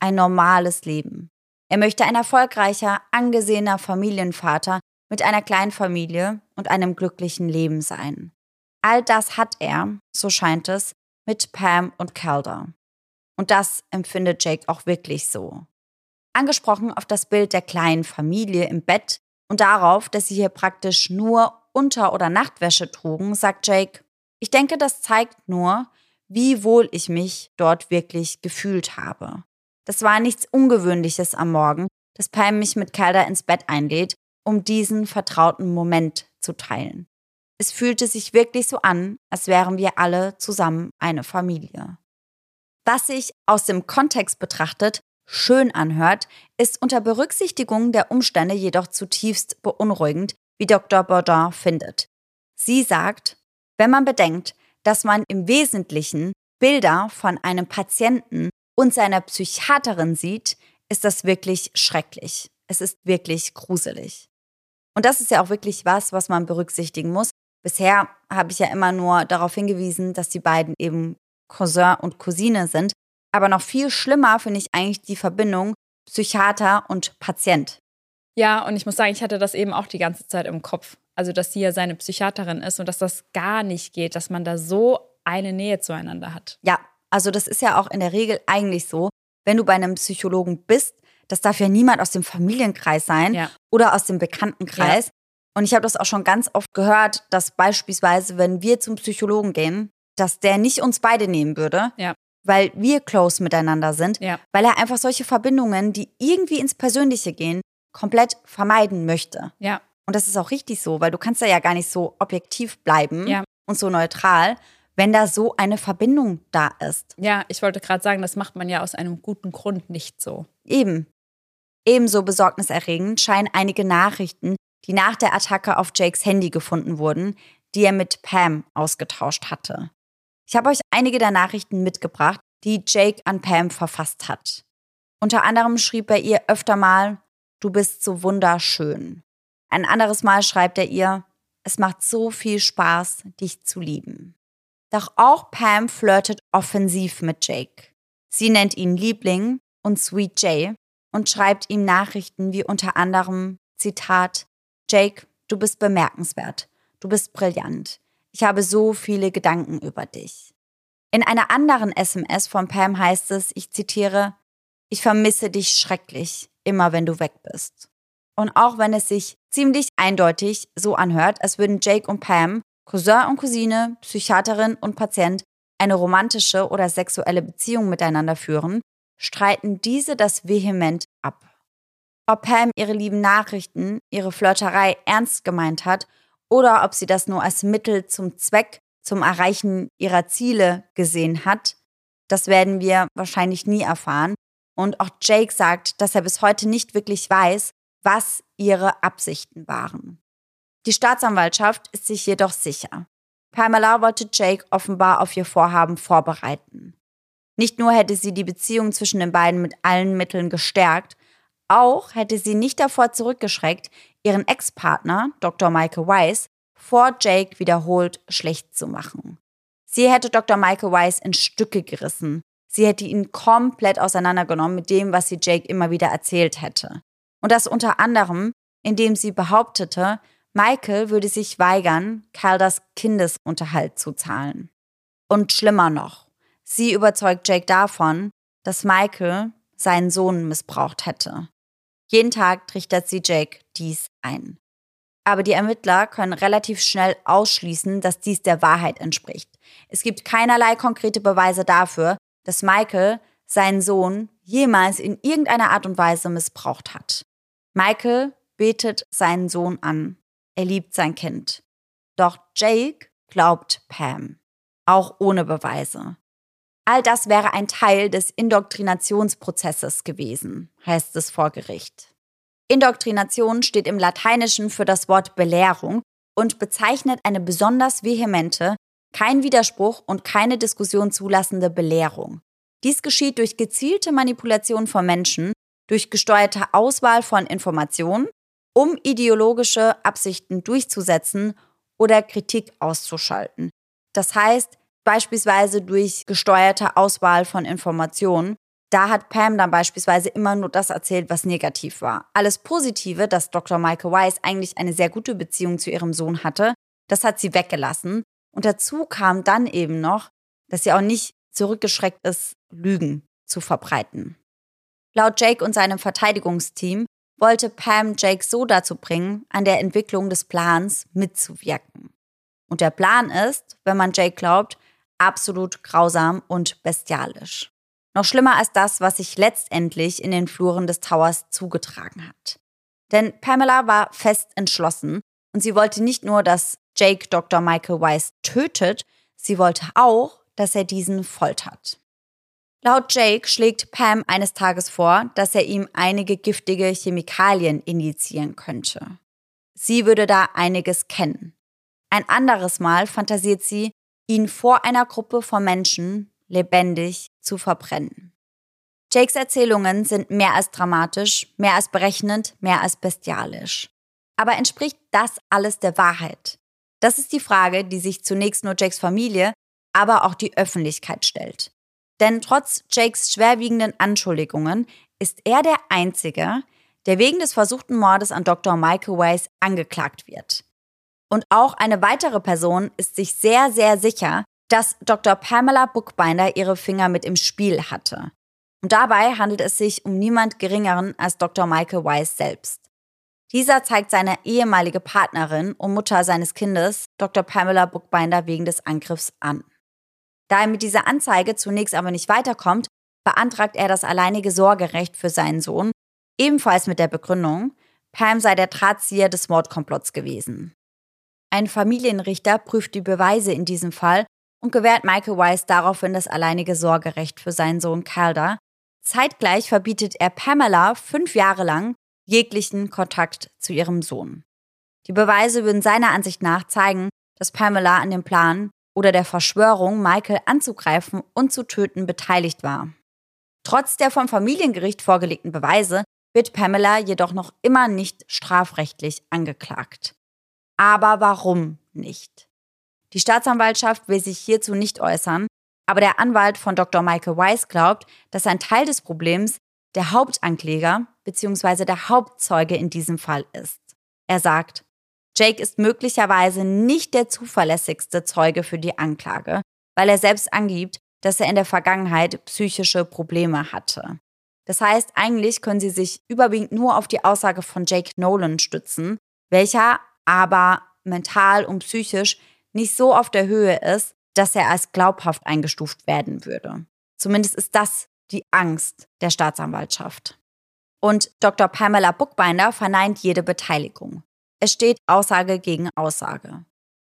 Ein normales Leben. Er möchte ein erfolgreicher, angesehener Familienvater mit einer kleinen Familie und einem glücklichen Leben sein. All das hat er, so scheint es, mit Pam und Calder. Und das empfindet Jake auch wirklich so. Angesprochen auf das Bild der kleinen Familie im Bett und darauf, dass sie hier praktisch nur Unter- oder Nachtwäsche trugen, sagt Jake, ich denke, das zeigt nur, wie wohl ich mich dort wirklich gefühlt habe. Das war nichts Ungewöhnliches am Morgen, dass Pam mich mit Calder ins Bett einlädt, um diesen vertrauten Moment zu teilen. Es fühlte sich wirklich so an, als wären wir alle zusammen eine Familie. Was sich aus dem Kontext betrachtet schön anhört, ist unter Berücksichtigung der Umstände jedoch zutiefst beunruhigend, wie Dr. Baudin findet. Sie sagt, wenn man bedenkt, dass man im Wesentlichen Bilder von einem Patienten und seiner Psychiaterin sieht, ist das wirklich schrecklich. Es ist wirklich gruselig. Und das ist ja auch wirklich was, was man berücksichtigen muss. Bisher habe ich ja immer nur darauf hingewiesen, dass die beiden eben Cousin und Cousine sind. Aber noch viel schlimmer finde ich eigentlich die Verbindung Psychiater und Patient. Ja, und ich muss sagen, ich hatte das eben auch die ganze Zeit im Kopf. Also, dass sie ja seine Psychiaterin ist und dass das gar nicht geht, dass man da so eine Nähe zueinander hat. Ja, also das ist ja auch in der Regel eigentlich so, wenn du bei einem Psychologen bist, das darf ja niemand aus dem Familienkreis sein ja. oder aus dem Bekanntenkreis. Ja. Und ich habe das auch schon ganz oft gehört, dass beispielsweise, wenn wir zum Psychologen gehen, dass der nicht uns beide nehmen würde, ja. weil wir close miteinander sind, weil er einfach solche Verbindungen, die irgendwie ins Persönliche gehen, komplett vermeiden möchte. Ja. Und das ist auch richtig so, weil du kannst da ja gar nicht so objektiv bleiben ja. und so neutral, wenn da so eine Verbindung da ist. Ja, ich wollte gerade sagen, das macht man ja aus einem guten Grund nicht so. Eben. Ebenso besorgniserregend scheinen einige Nachrichten, die nach der Attacke auf Jakes Handy gefunden wurden, die er mit Pam ausgetauscht hatte. Ich habe euch einige der Nachrichten mitgebracht, die Jake an Pam verfasst hat. Unter anderem schrieb er ihr öfter mal, du bist so wunderschön. Ein anderes Mal schreibt er ihr, es macht so viel Spaß, dich zu lieben. Doch auch Pam flirtet offensiv mit Jake. Sie nennt ihn Liebling und Sweet Jay und schreibt ihm Nachrichten wie unter anderem, Zitat, Jake, du bist bemerkenswert, du bist brillant, ich habe so viele Gedanken über dich. In einer anderen SMS von Pam heißt es, ich zitiere, ich vermisse dich schrecklich, immer wenn du weg bist. Und auch wenn es sich ziemlich eindeutig so anhört, als würden Jake und Pam, Cousin und Cousine, Psychiaterin und Patient, eine romantische oder sexuelle Beziehung miteinander führen, streiten diese das vehement ab. Ob Pam ihre lieben Nachrichten, ihre Flirterei ernst gemeint hat oder ob sie das nur als Mittel zum Zweck, zum Erreichen ihrer Ziele gesehen hat, das werden wir wahrscheinlich nie erfahren. Und auch Jake sagt, dass er bis heute nicht wirklich weiß, was ihre Absichten waren. Die Staatsanwaltschaft ist sich jedoch sicher. Pamela wollte Jake offenbar auf ihr Vorhaben vorbereiten. Nicht nur hätte sie die Beziehung zwischen den beiden mit allen Mitteln gestärkt, auch hätte sie nicht davor zurückgeschreckt, ihren Ex-Partner, Dr. Michael Weiss, vor Jake wiederholt schlecht zu machen. Sie hätte Dr. Michael Weiss in Stücke gerissen. Sie hätte ihn komplett auseinandergenommen mit dem, was sie Jake immer wieder erzählt hätte. Und das unter anderem, indem sie behauptete, Michael würde sich weigern, Calders Kindesunterhalt zu zahlen. Und schlimmer noch, sie überzeugt Jake davon, dass Michael seinen Sohn missbraucht hätte. Jeden Tag trichtert sie Jake dies ein. Aber die Ermittler können relativ schnell ausschließen, dass dies der Wahrheit entspricht. Es gibt keinerlei konkrete Beweise dafür, dass Michael seinen Sohn jemals in irgendeiner Art und Weise missbraucht hat. Michael betet seinen Sohn an. Er liebt sein Kind. Doch Jake glaubt Pam. Auch ohne Beweise. All das wäre ein Teil des Indoktrinationsprozesses gewesen, heißt es vor Gericht. Indoktrination steht im Lateinischen für das Wort Belehrung und bezeichnet eine besonders vehemente, kein Widerspruch und keine Diskussion zulassende Belehrung. Dies geschieht durch gezielte Manipulation von Menschen, durch gesteuerte Auswahl von Informationen, um ideologische Absichten durchzusetzen oder Kritik auszuschalten. Das heißt, beispielsweise durch gesteuerte Auswahl von Informationen. Da hat Pam dann beispielsweise immer nur das erzählt, was negativ war. Alles Positive, dass Dr. Michael Weiss eigentlich eine sehr gute Beziehung zu ihrem Sohn hatte, das hat sie weggelassen. Und dazu kam dann eben noch, dass sie auch nicht zurückgeschreckt ist, Lügen zu verbreiten. Laut Jake und seinem Verteidigungsteam wollte Pam Jake so dazu bringen, an der Entwicklung des Plans mitzuwirken. Und der Plan ist, wenn man Jake glaubt, absolut grausam und bestialisch. Noch schlimmer als das, was sich letztendlich in den Fluren des Towers zugetragen hat. Denn Pamela war fest entschlossen und sie wollte nicht nur, dass Jake Dr. Michael Weiss tötet, sie wollte auch, dass er diesen foltert. Laut Jake schlägt Pam eines Tages vor, dass er ihm einige giftige Chemikalien injizieren könnte. Sie würde da einiges kennen. Ein anderes Mal fantasiert sie, ihn vor einer Gruppe von Menschen lebendig zu verbrennen. Jakes Erzählungen sind mehr als dramatisch, mehr als berechnend, mehr als bestialisch. Aber entspricht das alles der Wahrheit? Das ist die Frage, die sich zunächst nur Jakes Familie, aber auch die Öffentlichkeit stellt. Denn trotz Jakes schwerwiegenden Anschuldigungen ist er der Einzige, der wegen des versuchten Mordes an Dr. Michael Weiss angeklagt wird. Und auch eine weitere Person ist sich sehr, sehr sicher, dass Dr. Pamela Bookbinder ihre Finger mit im Spiel hatte. Und dabei handelt es sich um niemand Geringeren als Dr. Michael Weiss selbst. Dieser zeigt seine ehemalige Partnerin und Mutter seines Kindes, Dr. Pamela Bookbinder, wegen des Angriffs an. Da er mit dieser Anzeige zunächst aber nicht weiterkommt, beantragt er das alleinige Sorgerecht für seinen Sohn, ebenfalls mit der Begründung, Pam sei der Drahtzieher des Mordkomplotts gewesen. Ein Familienrichter prüft die Beweise in diesem Fall und gewährt Michael Weiss daraufhin das alleinige Sorgerecht für seinen Sohn Calder. Zeitgleich verbietet er Pamela fünf Jahre lang jeglichen Kontakt zu ihrem Sohn. Die Beweise würden seiner Ansicht nach zeigen, dass Pamela an dem Plan oder der Verschwörung, Michael anzugreifen und zu töten, beteiligt war. Trotz der vom Familiengericht vorgelegten Beweise wird Pamela jedoch noch immer nicht strafrechtlich angeklagt. Aber warum nicht? Die Staatsanwaltschaft will sich hierzu nicht äußern, aber der Anwalt von Dr. Michael Weiss glaubt, dass ein Teil des Problems der Hauptankläger bzw. der Hauptzeuge in diesem Fall ist. Er sagt, Jake ist möglicherweise nicht der zuverlässigste Zeuge für die Anklage, weil er selbst angibt, dass er in der Vergangenheit psychische Probleme hatte. Das heißt, eigentlich können sie sich überwiegend nur auf die Aussage von Jake Nolan stützen, welcher aber mental und psychisch nicht so auf der Höhe ist, dass er als glaubhaft eingestuft werden würde. Zumindest ist das die Angst der Staatsanwaltschaft. Und Dr. Pamela Buchbinder verneint jede Beteiligung. Es steht Aussage gegen Aussage.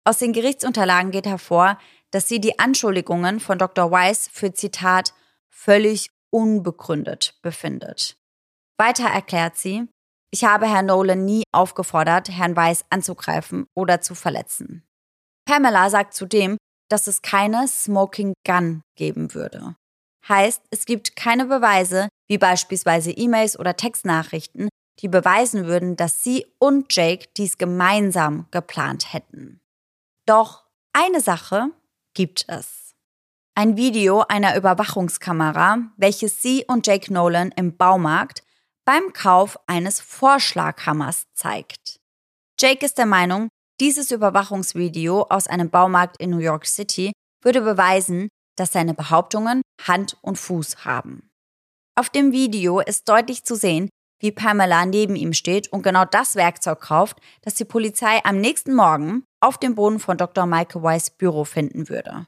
Aus den Gerichtsunterlagen geht hervor, dass sie die Anschuldigungen von Dr. Weiss für Zitat völlig unbegründet befindet. Weiter erklärt sie, ich habe Herrn Nolan nie aufgefordert, Herrn Weiss anzugreifen oder zu verletzen. Pamela sagt zudem, dass es keine Smoking Gun geben würde. Heißt, es gibt keine Beweise, wie beispielsweise E-Mails oder Textnachrichten, die beweisen würden, dass sie und Jake dies gemeinsam geplant hätten. Doch eine Sache gibt es. Ein Video einer Überwachungskamera, welches sie und Jake Nolan im Baumarkt beim Kauf eines Vorschlaghammers zeigt. Jake ist der Meinung, dieses Überwachungsvideo aus einem Baumarkt in New York City würde beweisen, dass seine Behauptungen Hand und Fuß haben. Auf dem Video ist deutlich zu sehen, wie Pamela neben ihm steht und genau das Werkzeug kauft, das die Polizei am nächsten Morgen auf dem Boden von Dr. Michael Weiss Büro finden würde.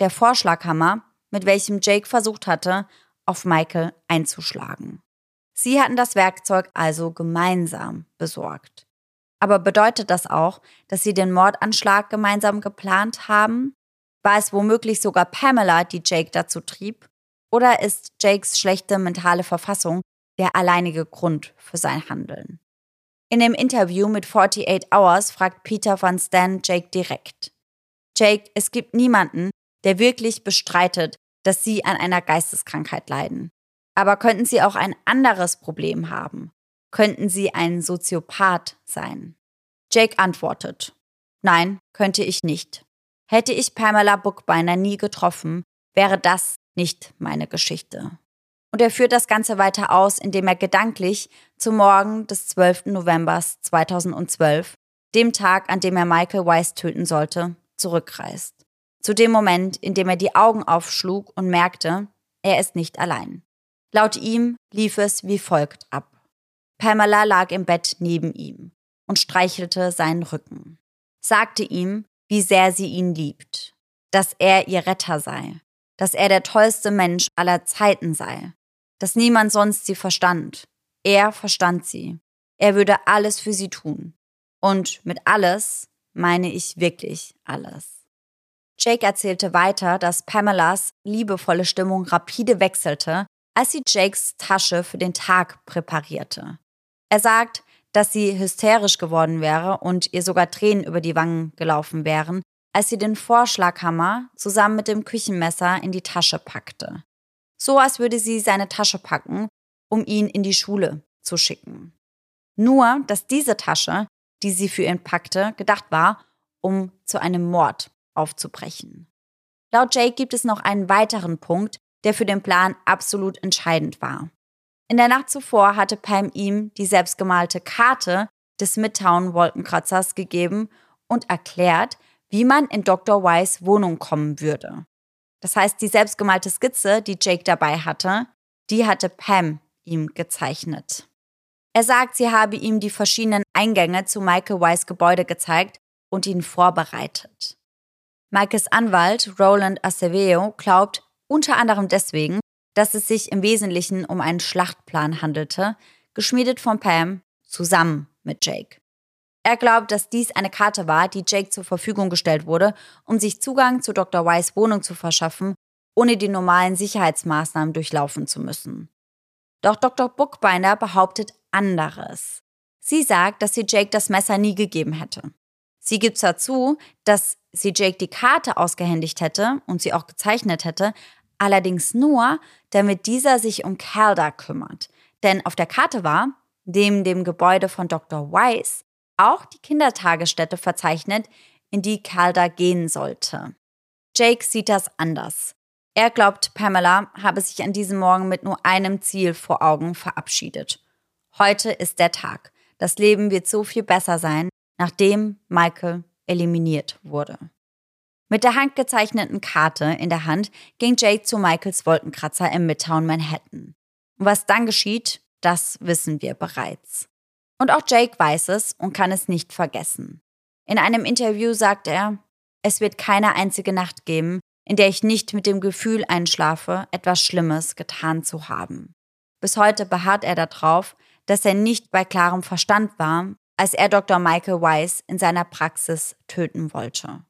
Der Vorschlaghammer, mit welchem Jake versucht hatte, auf Michael einzuschlagen. Sie hatten das Werkzeug also gemeinsam besorgt. Aber bedeutet das auch, dass sie den Mordanschlag gemeinsam geplant haben? War es womöglich sogar Pamela, die Jake dazu trieb? Oder ist Jakes schlechte mentale Verfassung der alleinige Grund für sein Handeln? In dem Interview mit 48 Hours fragt Peter van Stan Jake direkt. Jake, es gibt niemanden, der wirklich bestreitet, dass Sie an einer Geisteskrankheit leiden. Aber könnten Sie auch ein anderes Problem haben? könnten sie ein Soziopath sein? Jake antwortet, nein, könnte ich nicht. Hätte ich Pamela Bookbinder nie getroffen, wäre das nicht meine Geschichte. Und er führt das Ganze weiter aus, indem er gedanklich zum Morgen des 12. November 2012, dem Tag, an dem er Michael Weiss töten sollte, zurückreist. Zu dem Moment, in dem er die Augen aufschlug und merkte, er ist nicht allein. Laut ihm lief es wie folgt ab. Pamela lag im Bett neben ihm und streichelte seinen Rücken, sagte ihm, wie sehr sie ihn liebt, dass er ihr Retter sei, dass er der tollste Mensch aller Zeiten sei, dass niemand sonst sie verstand. Er verstand sie. Er würde alles für sie tun. Und mit alles meine ich wirklich alles. Jake erzählte weiter, dass Pamelas liebevolle Stimmung rapide wechselte, als sie Jakes Tasche für den Tag präparierte. Er sagt, dass sie hysterisch geworden wäre und ihr sogar Tränen über die Wangen gelaufen wären, als sie den Vorschlaghammer zusammen mit dem Küchenmesser in die Tasche packte. So als würde sie seine Tasche packen, um ihn in die Schule zu schicken. Nur, dass diese Tasche, die sie für ihn packte, gedacht war, um zu einem Mord aufzubrechen. Laut Jake gibt es noch einen weiteren Punkt, der für den Plan absolut entscheidend war. In der Nacht zuvor hatte Pam ihm die selbstgemalte Karte des Midtown-Wolkenkratzers gegeben und erklärt, wie man in Dr. Weiss Wohnung kommen würde. Das heißt, die selbstgemalte Skizze, die Jake dabei hatte, die hatte Pam ihm gezeichnet. Er sagt, sie habe ihm die verschiedenen Eingänge zu Michael Weiss Gebäude gezeigt und ihn vorbereitet. Michaels Anwalt Roland Acevedo glaubt unter anderem deswegen, dass es sich im Wesentlichen um einen Schlachtplan handelte, geschmiedet von Pam zusammen mit Jake. Er glaubt, dass dies eine Karte war, die Jake zur Verfügung gestellt wurde, um sich Zugang zu Dr. Weiss Wohnung zu verschaffen, ohne die normalen Sicherheitsmaßnahmen durchlaufen zu müssen. Doch Dr. Bookbinder behauptet anderes. Sie sagt, dass sie Jake das Messer nie gegeben hätte. Sie gibt dazu, dass sie Jake die Karte ausgehändigt hätte und sie auch gezeichnet hätte, allerdings nur, damit dieser sich um Calder kümmert. Denn auf der Karte war, neben dem Gebäude von Dr. Weiss, auch die Kindertagesstätte verzeichnet, in die Calder gehen sollte. Jake sieht das anders. Er glaubt, Pamela habe sich an diesem Morgen mit nur einem Ziel vor Augen verabschiedet. Heute ist der Tag. Das Leben wird so viel besser sein, nachdem Michael eliminiert wurde. Mit der handgezeichneten Karte in der Hand ging Jake zu Michaels Wolkenkratzer im Midtown Manhattan. Und was dann geschieht, das wissen wir bereits. Und auch Jake weiß es und kann es nicht vergessen. In einem Interview sagt er, es wird keine einzige Nacht geben, in der ich nicht mit dem Gefühl einschlafe, etwas Schlimmes getan zu haben. Bis heute beharrt er darauf, dass er nicht bei klarem Verstand war, als er Dr. Michael Weiss in seiner Praxis töten wollte.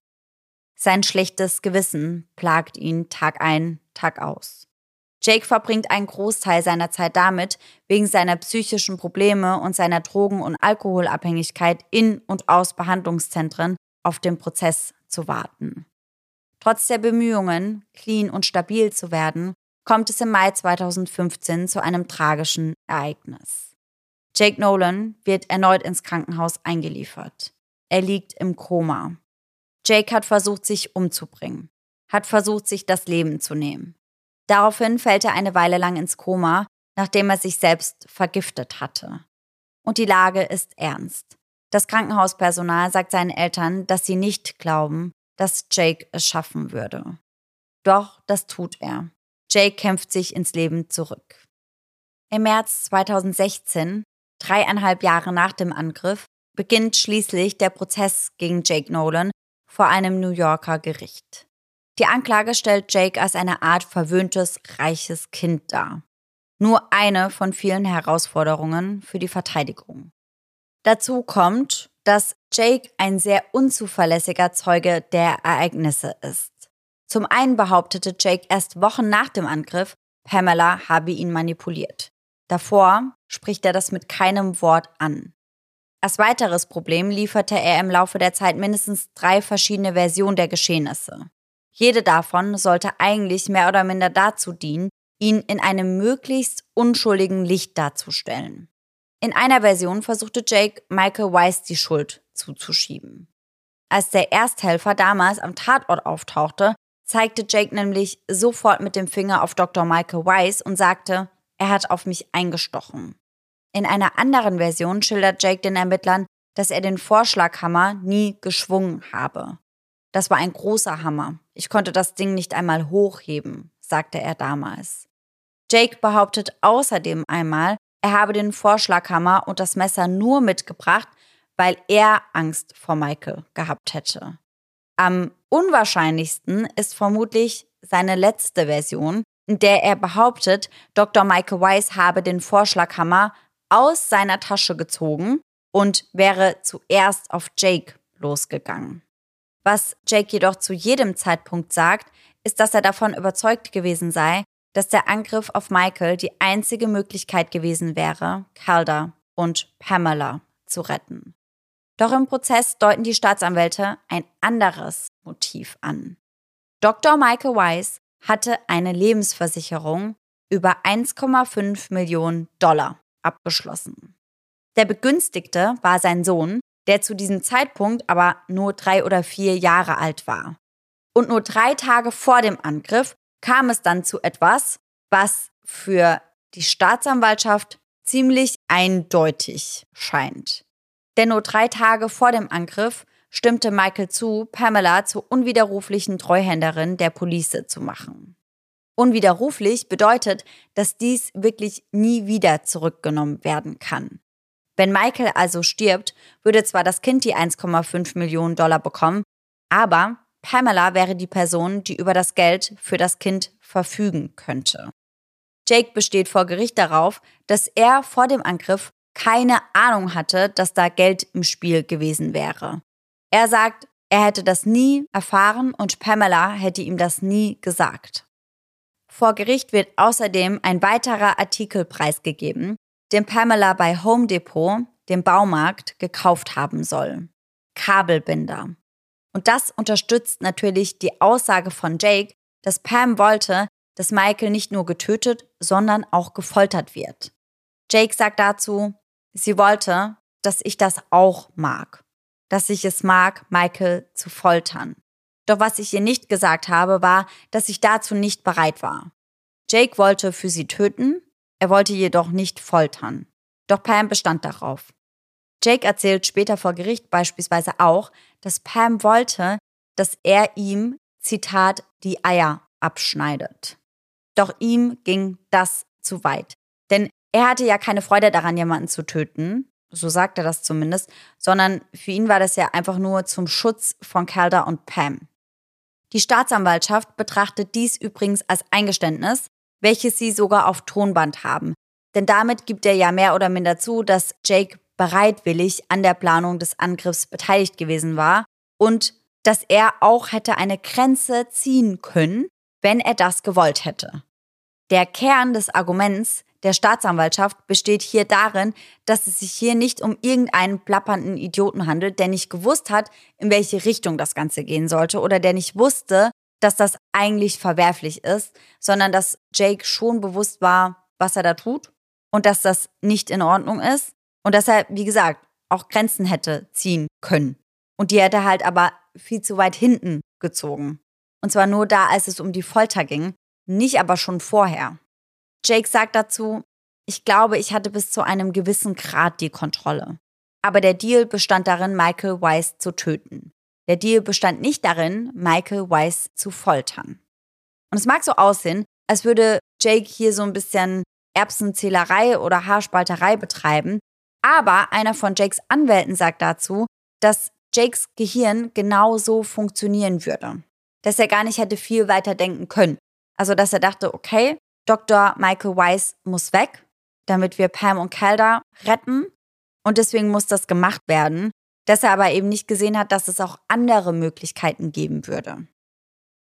Sein schlechtes Gewissen plagt ihn Tag ein, Tag aus. Jake verbringt einen Großteil seiner Zeit damit, wegen seiner psychischen Probleme und seiner Drogen- und Alkoholabhängigkeit in und aus Behandlungszentren auf den Prozess zu warten. Trotz der Bemühungen, clean und stabil zu werden, kommt es im Mai 2015 zu einem tragischen Ereignis. Jake Nolan wird erneut ins Krankenhaus eingeliefert. Er liegt im Koma. Jake hat versucht, sich umzubringen, hat versucht, sich das Leben zu nehmen. Daraufhin fällt er eine Weile lang ins Koma, nachdem er sich selbst vergiftet hatte. Und die Lage ist ernst. Das Krankenhauspersonal sagt seinen Eltern, dass sie nicht glauben, dass Jake es schaffen würde. Doch das tut er. Jake kämpft sich ins Leben zurück. Im März 2016, dreieinhalb Jahre nach dem Angriff, beginnt schließlich der Prozess gegen Jake Nolan vor einem New Yorker Gericht. Die Anklage stellt Jake als eine Art verwöhntes, reiches Kind dar. Nur eine von vielen Herausforderungen für die Verteidigung. Dazu kommt, dass Jake ein sehr unzuverlässiger Zeuge der Ereignisse ist. Zum einen behauptete Jake erst Wochen nach dem Angriff, Pamela habe ihn manipuliert. Davor spricht er das mit keinem Wort an. Als weiteres Problem lieferte er im Laufe der Zeit mindestens drei verschiedene Versionen der Geschehnisse. Jede davon sollte eigentlich mehr oder minder dazu dienen, ihn in einem möglichst unschuldigen Licht darzustellen. In einer Version versuchte Jake Michael Weiss die Schuld zuzuschieben. Als der Ersthelfer damals am Tatort auftauchte, zeigte Jake nämlich sofort mit dem Finger auf Dr. Michael Weiss und sagte, er hat auf mich eingestochen. In einer anderen Version schildert Jake den Ermittlern, dass er den Vorschlaghammer nie geschwungen habe. Das war ein großer Hammer. Ich konnte das Ding nicht einmal hochheben, sagte er damals. Jake behauptet außerdem einmal, er habe den Vorschlaghammer und das Messer nur mitgebracht, weil er Angst vor Michael gehabt hätte. Am unwahrscheinlichsten ist vermutlich seine letzte Version, in der er behauptet, Dr. Michael Weiss habe den Vorschlaghammer aus seiner Tasche gezogen und wäre zuerst auf Jake losgegangen. Was Jake jedoch zu jedem Zeitpunkt sagt, ist, dass er davon überzeugt gewesen sei, dass der Angriff auf Michael die einzige Möglichkeit gewesen wäre, Calder und Pamela zu retten. Doch im Prozess deuten die Staatsanwälte ein anderes Motiv an. Dr. Michael Weiss hatte eine Lebensversicherung über 1,5 Millionen Dollar abgeschlossen. Der Begünstigte war sein Sohn, der zu diesem Zeitpunkt aber nur drei oder vier Jahre alt war. Und nur drei Tage vor dem Angriff kam es dann zu etwas, was für die Staatsanwaltschaft ziemlich eindeutig scheint. Denn nur drei Tage vor dem Angriff stimmte Michael zu, Pamela zur unwiderruflichen Treuhänderin der Police zu machen. Unwiderruflich bedeutet, dass dies wirklich nie wieder zurückgenommen werden kann. Wenn Michael also stirbt, würde zwar das Kind die 1,5 Millionen Dollar bekommen, aber Pamela wäre die Person, die über das Geld für das Kind verfügen könnte. Jake besteht vor Gericht darauf, dass er vor dem Angriff keine Ahnung hatte, dass da Geld im Spiel gewesen wäre. Er sagt, er hätte das nie erfahren und Pamela hätte ihm das nie gesagt. Vor Gericht wird außerdem ein weiterer Artikel preisgegeben, den Pamela bei Home Depot, dem Baumarkt, gekauft haben soll. Kabelbinder. Und das unterstützt natürlich die Aussage von Jake, dass Pam wollte, dass Michael nicht nur getötet, sondern auch gefoltert wird. Jake sagt dazu, sie wollte, dass ich das auch mag, dass ich es mag, Michael zu foltern. Doch was ich ihr nicht gesagt habe, war, dass ich dazu nicht bereit war. Jake wollte für sie töten, er wollte jedoch nicht foltern. Doch Pam bestand darauf. Jake erzählt später vor Gericht beispielsweise auch, dass Pam wollte, dass er ihm, Zitat, die Eier abschneidet. Doch ihm ging das zu weit. Denn er hatte ja keine Freude daran, jemanden zu töten, so sagt er das zumindest, sondern für ihn war das ja einfach nur zum Schutz von Calder und Pam. Die Staatsanwaltschaft betrachtet dies übrigens als Eingeständnis, welches sie sogar auf Tonband haben. Denn damit gibt er ja mehr oder minder zu, dass Jake bereitwillig an der Planung des Angriffs beteiligt gewesen war und dass er auch hätte eine Grenze ziehen können, wenn er das gewollt hätte. Der Kern des Arguments der Staatsanwaltschaft besteht hier darin, dass es sich hier nicht um irgendeinen plappernden Idioten handelt, der nicht gewusst hat, in welche Richtung das Ganze gehen sollte oder der nicht wusste, dass das eigentlich verwerflich ist, sondern dass Jake schon bewusst war, was er da tut und dass das nicht in Ordnung ist und dass er, wie gesagt, auch Grenzen hätte ziehen können. Und die hätte halt aber viel zu weit hinten gezogen. Und zwar nur da, als es um die Folter ging, nicht aber schon vorher. Jake sagt dazu, ich glaube, ich hatte bis zu einem gewissen Grad die Kontrolle. Aber der Deal bestand darin, Michael Weiss zu töten. Der Deal bestand nicht darin, Michael Weiss zu foltern. Und es mag so aussehen, als würde Jake hier so ein bisschen Erbsenzählerei oder Haarspalterei betreiben, aber einer von Jakes Anwälten sagt dazu, dass Jakes Gehirn genauso funktionieren würde. Dass er gar nicht hätte viel weiter denken können. Also, dass er dachte, okay, Dr. Michael Weiss muss weg, damit wir Pam und Calder retten. Und deswegen muss das gemacht werden, dass er aber eben nicht gesehen hat, dass es auch andere Möglichkeiten geben würde.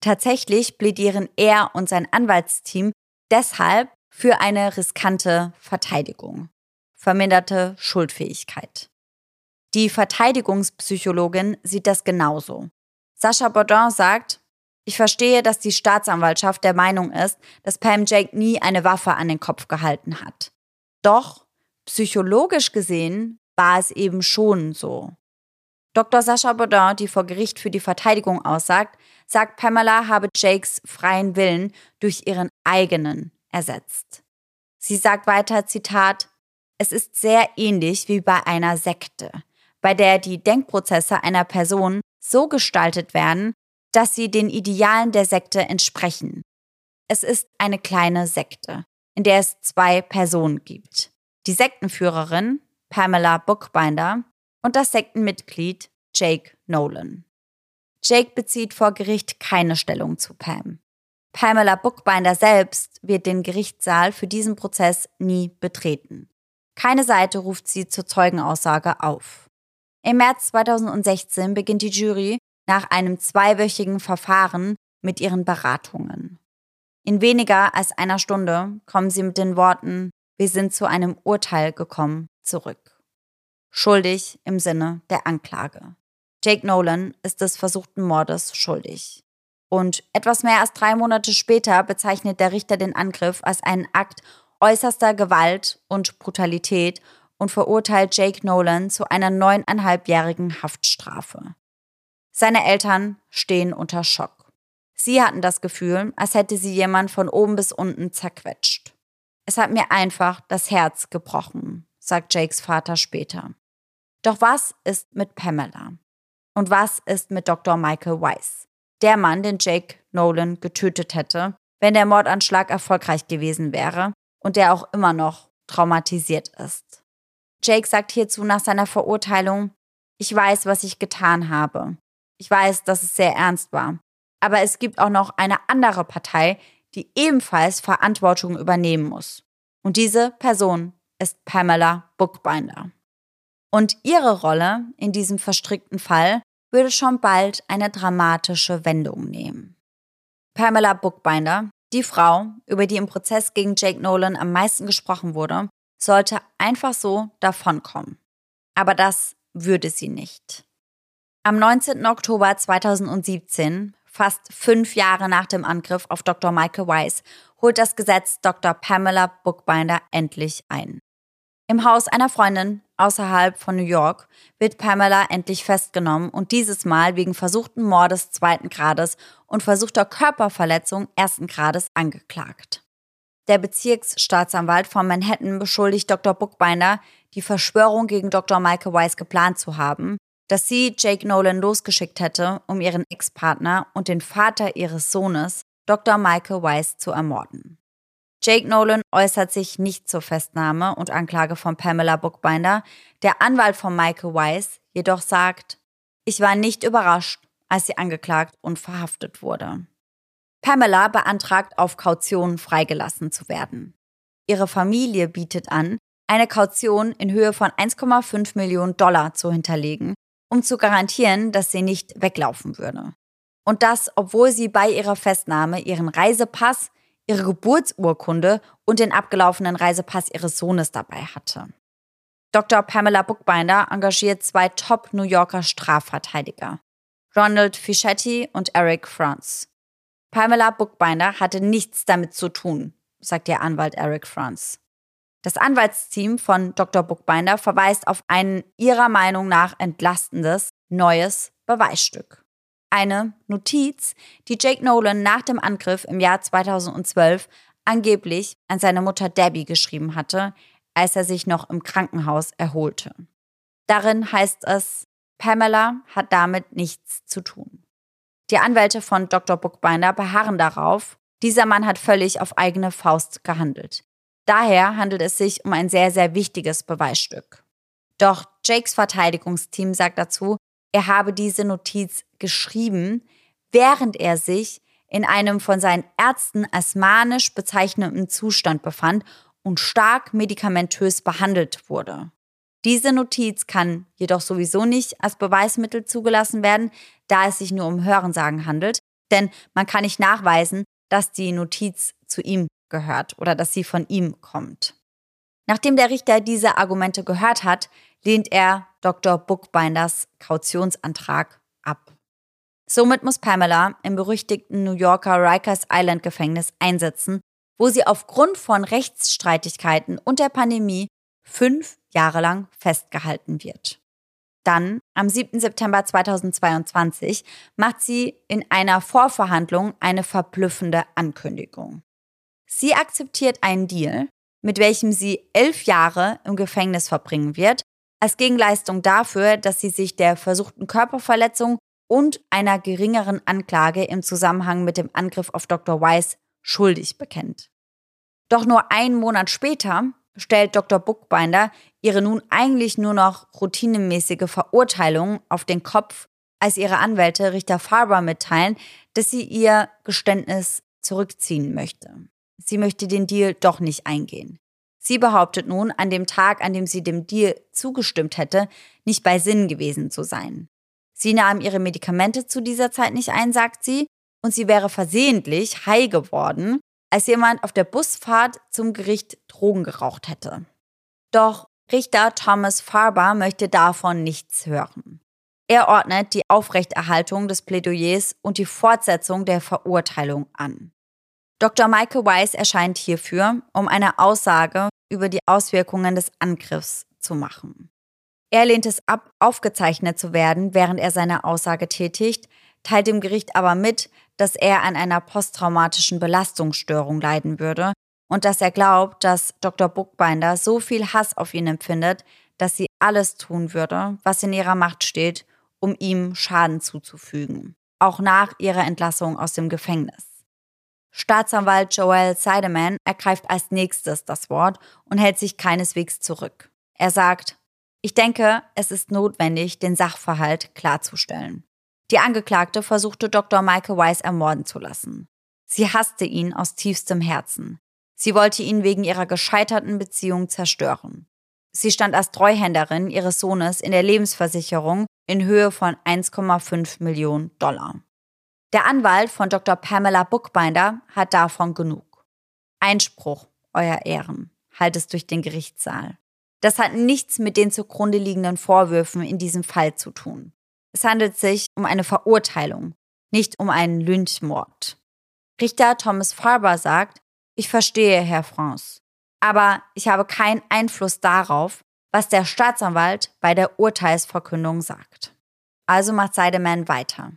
Tatsächlich plädieren er und sein Anwaltsteam deshalb für eine riskante Verteidigung, verminderte Schuldfähigkeit. Die Verteidigungspsychologin sieht das genauso. Sascha Baudin sagt, ich verstehe, dass die Staatsanwaltschaft der Meinung ist, dass Pam Jake nie eine Waffe an den Kopf gehalten hat. Doch psychologisch gesehen war es eben schon so. Dr. Sascha Baudin, die vor Gericht für die Verteidigung aussagt, sagt, Pamela habe Jakes freien Willen durch ihren eigenen ersetzt. Sie sagt weiter, Zitat, es ist sehr ähnlich wie bei einer Sekte, bei der die Denkprozesse einer Person so gestaltet werden, dass sie den Idealen der Sekte entsprechen. Es ist eine kleine Sekte, in der es zwei Personen gibt. Die Sektenführerin, Pamela Bookbinder, und das Sektenmitglied Jake Nolan. Jake bezieht vor Gericht keine Stellung zu Pam. Pamela Bookbinder selbst wird den Gerichtssaal für diesen Prozess nie betreten. Keine Seite ruft sie zur Zeugenaussage auf. Im März 2016 beginnt die Jury nach einem zweiwöchigen Verfahren mit ihren Beratungen. In weniger als einer Stunde kommen sie mit den Worten Wir sind zu einem Urteil gekommen zurück. Schuldig im Sinne der Anklage. Jake Nolan ist des versuchten Mordes schuldig. Und etwas mehr als drei Monate später bezeichnet der Richter den Angriff als einen Akt äußerster Gewalt und Brutalität und verurteilt Jake Nolan zu einer neuneinhalbjährigen Haftstrafe. Seine Eltern stehen unter Schock. Sie hatten das Gefühl, als hätte sie jemand von oben bis unten zerquetscht. Es hat mir einfach das Herz gebrochen, sagt Jakes Vater später. Doch was ist mit Pamela? Und was ist mit Dr. Michael Weiss? Der Mann, den Jake Nolan getötet hätte, wenn der Mordanschlag erfolgreich gewesen wäre und der auch immer noch traumatisiert ist. Jake sagt hierzu nach seiner Verurteilung, ich weiß, was ich getan habe. Ich weiß, dass es sehr ernst war. Aber es gibt auch noch eine andere Partei, die ebenfalls Verantwortung übernehmen muss. Und diese Person ist Pamela Bookbinder. Und ihre Rolle in diesem verstrickten Fall würde schon bald eine dramatische Wendung nehmen. Pamela Bookbinder, die Frau, über die im Prozess gegen Jake Nolan am meisten gesprochen wurde, sollte einfach so davonkommen. Aber das würde sie nicht. Am 19. Oktober 2017, fast fünf Jahre nach dem Angriff auf Dr. Michael Weiss, holt das Gesetz Dr. Pamela Bookbinder endlich ein. Im Haus einer Freundin außerhalb von New York wird Pamela endlich festgenommen und dieses Mal wegen versuchten Mordes zweiten Grades und versuchter Körperverletzung ersten Grades angeklagt. Der Bezirksstaatsanwalt von Manhattan beschuldigt Dr. Bookbinder, die Verschwörung gegen Dr. Michael Weiss geplant zu haben dass sie Jake Nolan losgeschickt hätte, um ihren Ex-Partner und den Vater ihres Sohnes, Dr. Michael Weiss, zu ermorden. Jake Nolan äußert sich nicht zur Festnahme und Anklage von Pamela Bookbinder. Der Anwalt von Michael Weiss jedoch sagt, ich war nicht überrascht, als sie angeklagt und verhaftet wurde. Pamela beantragt, auf Kaution freigelassen zu werden. Ihre Familie bietet an, eine Kaution in Höhe von 1,5 Millionen Dollar zu hinterlegen, um zu garantieren, dass sie nicht weglaufen würde. Und das, obwohl sie bei ihrer Festnahme ihren Reisepass, ihre Geburtsurkunde und den abgelaufenen Reisepass ihres Sohnes dabei hatte. Dr. Pamela Bookbinder engagiert zwei Top-New Yorker Strafverteidiger, Ronald Fischetti und Eric Franz. Pamela Bookbinder hatte nichts damit zu tun, sagt ihr Anwalt Eric Franz. Das Anwaltsteam von Dr. Bookbinder verweist auf ein ihrer Meinung nach entlastendes, neues Beweisstück. Eine Notiz, die Jake Nolan nach dem Angriff im Jahr 2012 angeblich an seine Mutter Debbie geschrieben hatte, als er sich noch im Krankenhaus erholte. Darin heißt es, Pamela hat damit nichts zu tun. Die Anwälte von Dr. Bookbinder beharren darauf, dieser Mann hat völlig auf eigene Faust gehandelt. Daher handelt es sich um ein sehr, sehr wichtiges Beweisstück. Doch Jakes Verteidigungsteam sagt dazu, er habe diese Notiz geschrieben, während er sich in einem von seinen Ärzten als manisch bezeichneten Zustand befand und stark medikamentös behandelt wurde. Diese Notiz kann jedoch sowieso nicht als Beweismittel zugelassen werden, da es sich nur um Hörensagen handelt, denn man kann nicht nachweisen, dass die Notiz zu ihm gehört oder dass sie von ihm kommt. Nachdem der Richter diese Argumente gehört hat, lehnt er Dr. Bookbinders Kautionsantrag ab. Somit muss Pamela im berüchtigten New Yorker Rikers Island Gefängnis einsetzen, wo sie aufgrund von Rechtsstreitigkeiten und der Pandemie fünf Jahre lang festgehalten wird. Dann, am 7. September 2022, macht sie in einer Vorverhandlung eine verblüffende Ankündigung. Sie akzeptiert einen Deal, mit welchem sie elf Jahre im Gefängnis verbringen wird, als Gegenleistung dafür, dass sie sich der versuchten Körperverletzung und einer geringeren Anklage im Zusammenhang mit dem Angriff auf Dr. Weiss schuldig bekennt. Doch nur einen Monat später stellt Dr. Bookbinder ihre nun eigentlich nur noch routinemäßige Verurteilung auf den Kopf, als ihre Anwälte Richter Farber mitteilen, dass sie ihr Geständnis zurückziehen möchte. Sie möchte den Deal doch nicht eingehen. Sie behauptet nun, an dem Tag, an dem sie dem Deal zugestimmt hätte, nicht bei Sinn gewesen zu sein. Sie nahm ihre Medikamente zu dieser Zeit nicht ein, sagt sie, und sie wäre versehentlich high geworden, als jemand auf der Busfahrt zum Gericht Drogen geraucht hätte. Doch Richter Thomas Farber möchte davon nichts hören. Er ordnet die Aufrechterhaltung des Plädoyers und die Fortsetzung der Verurteilung an. Dr. Michael Weiss erscheint hierfür, um eine Aussage über die Auswirkungen des Angriffs zu machen. Er lehnt es ab, aufgezeichnet zu werden, während er seine Aussage tätigt, teilt dem Gericht aber mit, dass er an einer posttraumatischen Belastungsstörung leiden würde und dass er glaubt, dass Dr. Bookbinder so viel Hass auf ihn empfindet, dass sie alles tun würde, was in ihrer Macht steht, um ihm Schaden zuzufügen, auch nach ihrer Entlassung aus dem Gefängnis. Staatsanwalt Joel Seideman ergreift als nächstes das Wort und hält sich keineswegs zurück. Er sagt, ich denke, es ist notwendig, den Sachverhalt klarzustellen. Die Angeklagte versuchte Dr. Michael Weiss ermorden zu lassen. Sie hasste ihn aus tiefstem Herzen. Sie wollte ihn wegen ihrer gescheiterten Beziehung zerstören. Sie stand als Treuhänderin ihres Sohnes in der Lebensversicherung in Höhe von 1,5 Millionen Dollar. Der Anwalt von Dr. Pamela Bookbinder hat davon genug. Einspruch, Euer Ehren, halt es durch den Gerichtssaal. Das hat nichts mit den zugrunde liegenden Vorwürfen in diesem Fall zu tun. Es handelt sich um eine Verurteilung, nicht um einen Lynchmord. Richter Thomas Farber sagt, ich verstehe, Herr France, aber ich habe keinen Einfluss darauf, was der Staatsanwalt bei der Urteilsverkündung sagt. Also macht Seidemann weiter.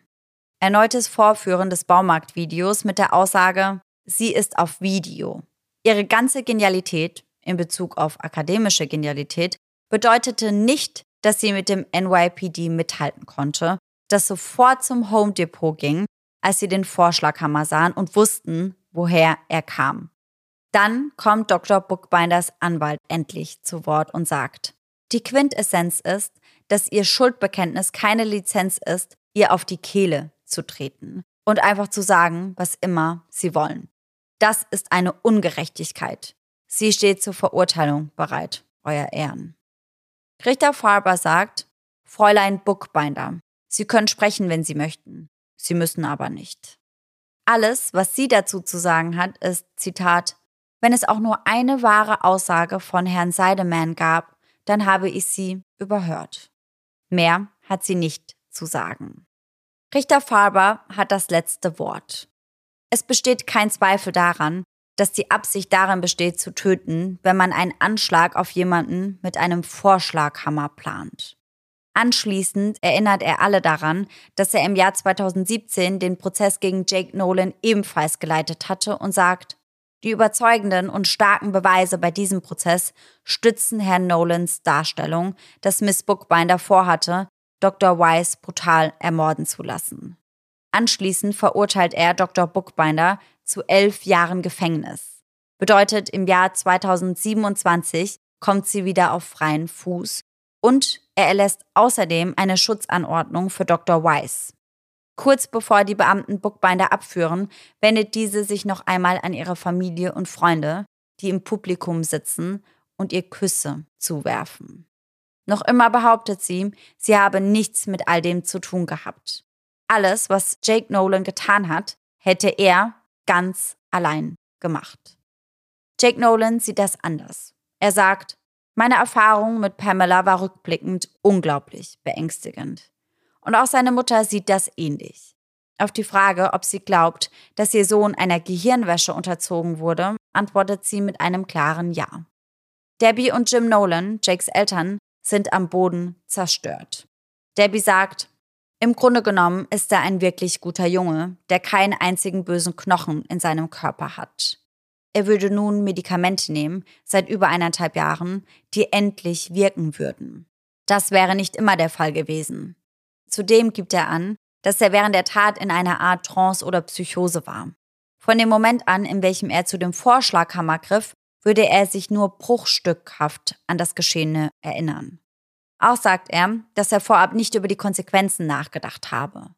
Erneutes Vorführen des Baumarktvideos mit der Aussage, sie ist auf Video. Ihre ganze Genialität in Bezug auf akademische Genialität bedeutete nicht, dass sie mit dem NYPD mithalten konnte, das sofort zum Home Depot ging, als sie den Vorschlaghammer sahen und wussten, woher er kam. Dann kommt Dr. Bookbinders Anwalt endlich zu Wort und sagt, die Quintessenz ist, dass ihr Schuldbekenntnis keine Lizenz ist, ihr auf die Kehle zu treten und einfach zu sagen, was immer sie wollen. Das ist eine Ungerechtigkeit. Sie steht zur Verurteilung bereit, Euer Ehren. Richter Farber sagt, Fräulein Bookbinder, Sie können sprechen, wenn Sie möchten. Sie müssen aber nicht. Alles, was sie dazu zu sagen hat, ist, Zitat, wenn es auch nur eine wahre Aussage von Herrn Seidemann gab, dann habe ich sie überhört. Mehr hat sie nicht zu sagen. Richter Farber hat das letzte Wort. Es besteht kein Zweifel daran, dass die Absicht darin besteht, zu töten, wenn man einen Anschlag auf jemanden mit einem Vorschlaghammer plant. Anschließend erinnert er alle daran, dass er im Jahr 2017 den Prozess gegen Jake Nolan ebenfalls geleitet hatte und sagt, die überzeugenden und starken Beweise bei diesem Prozess stützen Herrn Nolans Darstellung, dass Miss Bookbinder vorhatte, Dr. Weiss brutal ermorden zu lassen. Anschließend verurteilt er Dr. Bookbinder zu elf Jahren Gefängnis. Bedeutet, im Jahr 2027 kommt sie wieder auf freien Fuß und er erlässt außerdem eine Schutzanordnung für Dr. Weiss. Kurz bevor die Beamten Bookbinder abführen, wendet diese sich noch einmal an ihre Familie und Freunde, die im Publikum sitzen und ihr Küsse zuwerfen. Noch immer behauptet sie, sie habe nichts mit all dem zu tun gehabt. Alles, was Jake Nolan getan hat, hätte er ganz allein gemacht. Jake Nolan sieht das anders. Er sagt, meine Erfahrung mit Pamela war rückblickend unglaublich beängstigend. Und auch seine Mutter sieht das ähnlich. Auf die Frage, ob sie glaubt, dass ihr Sohn einer Gehirnwäsche unterzogen wurde, antwortet sie mit einem klaren Ja. Debbie und Jim Nolan, Jakes Eltern, sind am Boden zerstört. Debbie sagt, im Grunde genommen ist er ein wirklich guter Junge, der keinen einzigen bösen Knochen in seinem Körper hat. Er würde nun Medikamente nehmen, seit über eineinhalb Jahren, die endlich wirken würden. Das wäre nicht immer der Fall gewesen. Zudem gibt er an, dass er während der Tat in einer Art Trance oder Psychose war. Von dem Moment an, in welchem er zu dem Vorschlaghammer griff, würde er sich nur bruchstückhaft an das Geschehene erinnern. Auch sagt er, dass er vorab nicht über die Konsequenzen nachgedacht habe.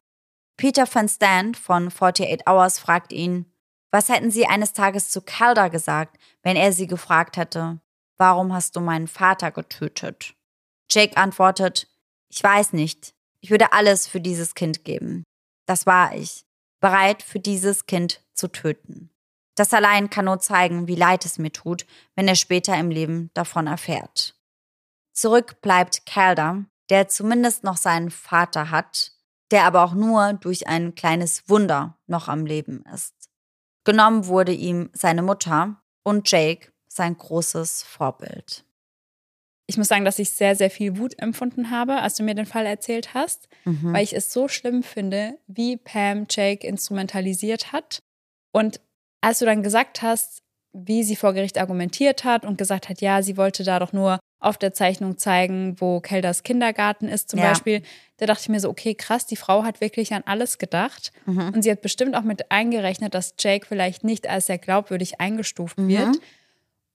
Peter van Stand von 48 Hours fragt ihn, was hätten Sie eines Tages zu Calder gesagt, wenn er sie gefragt hätte, warum hast du meinen Vater getötet? Jake antwortet, ich weiß nicht, ich würde alles für dieses Kind geben. Das war ich, bereit für dieses Kind zu töten. Das allein kann nur zeigen, wie leid es mir tut, wenn er später im Leben davon erfährt. Zurück bleibt Calder, der zumindest noch seinen Vater hat, der aber auch nur durch ein kleines Wunder noch am Leben ist. Genommen wurde ihm seine Mutter und Jake sein großes Vorbild. Ich muss sagen, dass ich sehr, sehr viel Wut empfunden habe, als du mir den Fall erzählt hast, mhm. weil ich es so schlimm finde, wie Pam Jake instrumentalisiert hat. Und als du dann gesagt hast, wie sie vor Gericht argumentiert hat und gesagt hat, ja, sie wollte da doch nur auf der Zeichnung zeigen, wo Kelders Kindergarten ist zum ja. Beispiel. Da dachte ich mir so, okay, krass, die Frau hat wirklich an alles gedacht. Mhm. Und sie hat bestimmt auch mit eingerechnet, dass Jake vielleicht nicht als sehr glaubwürdig eingestuft mhm. wird.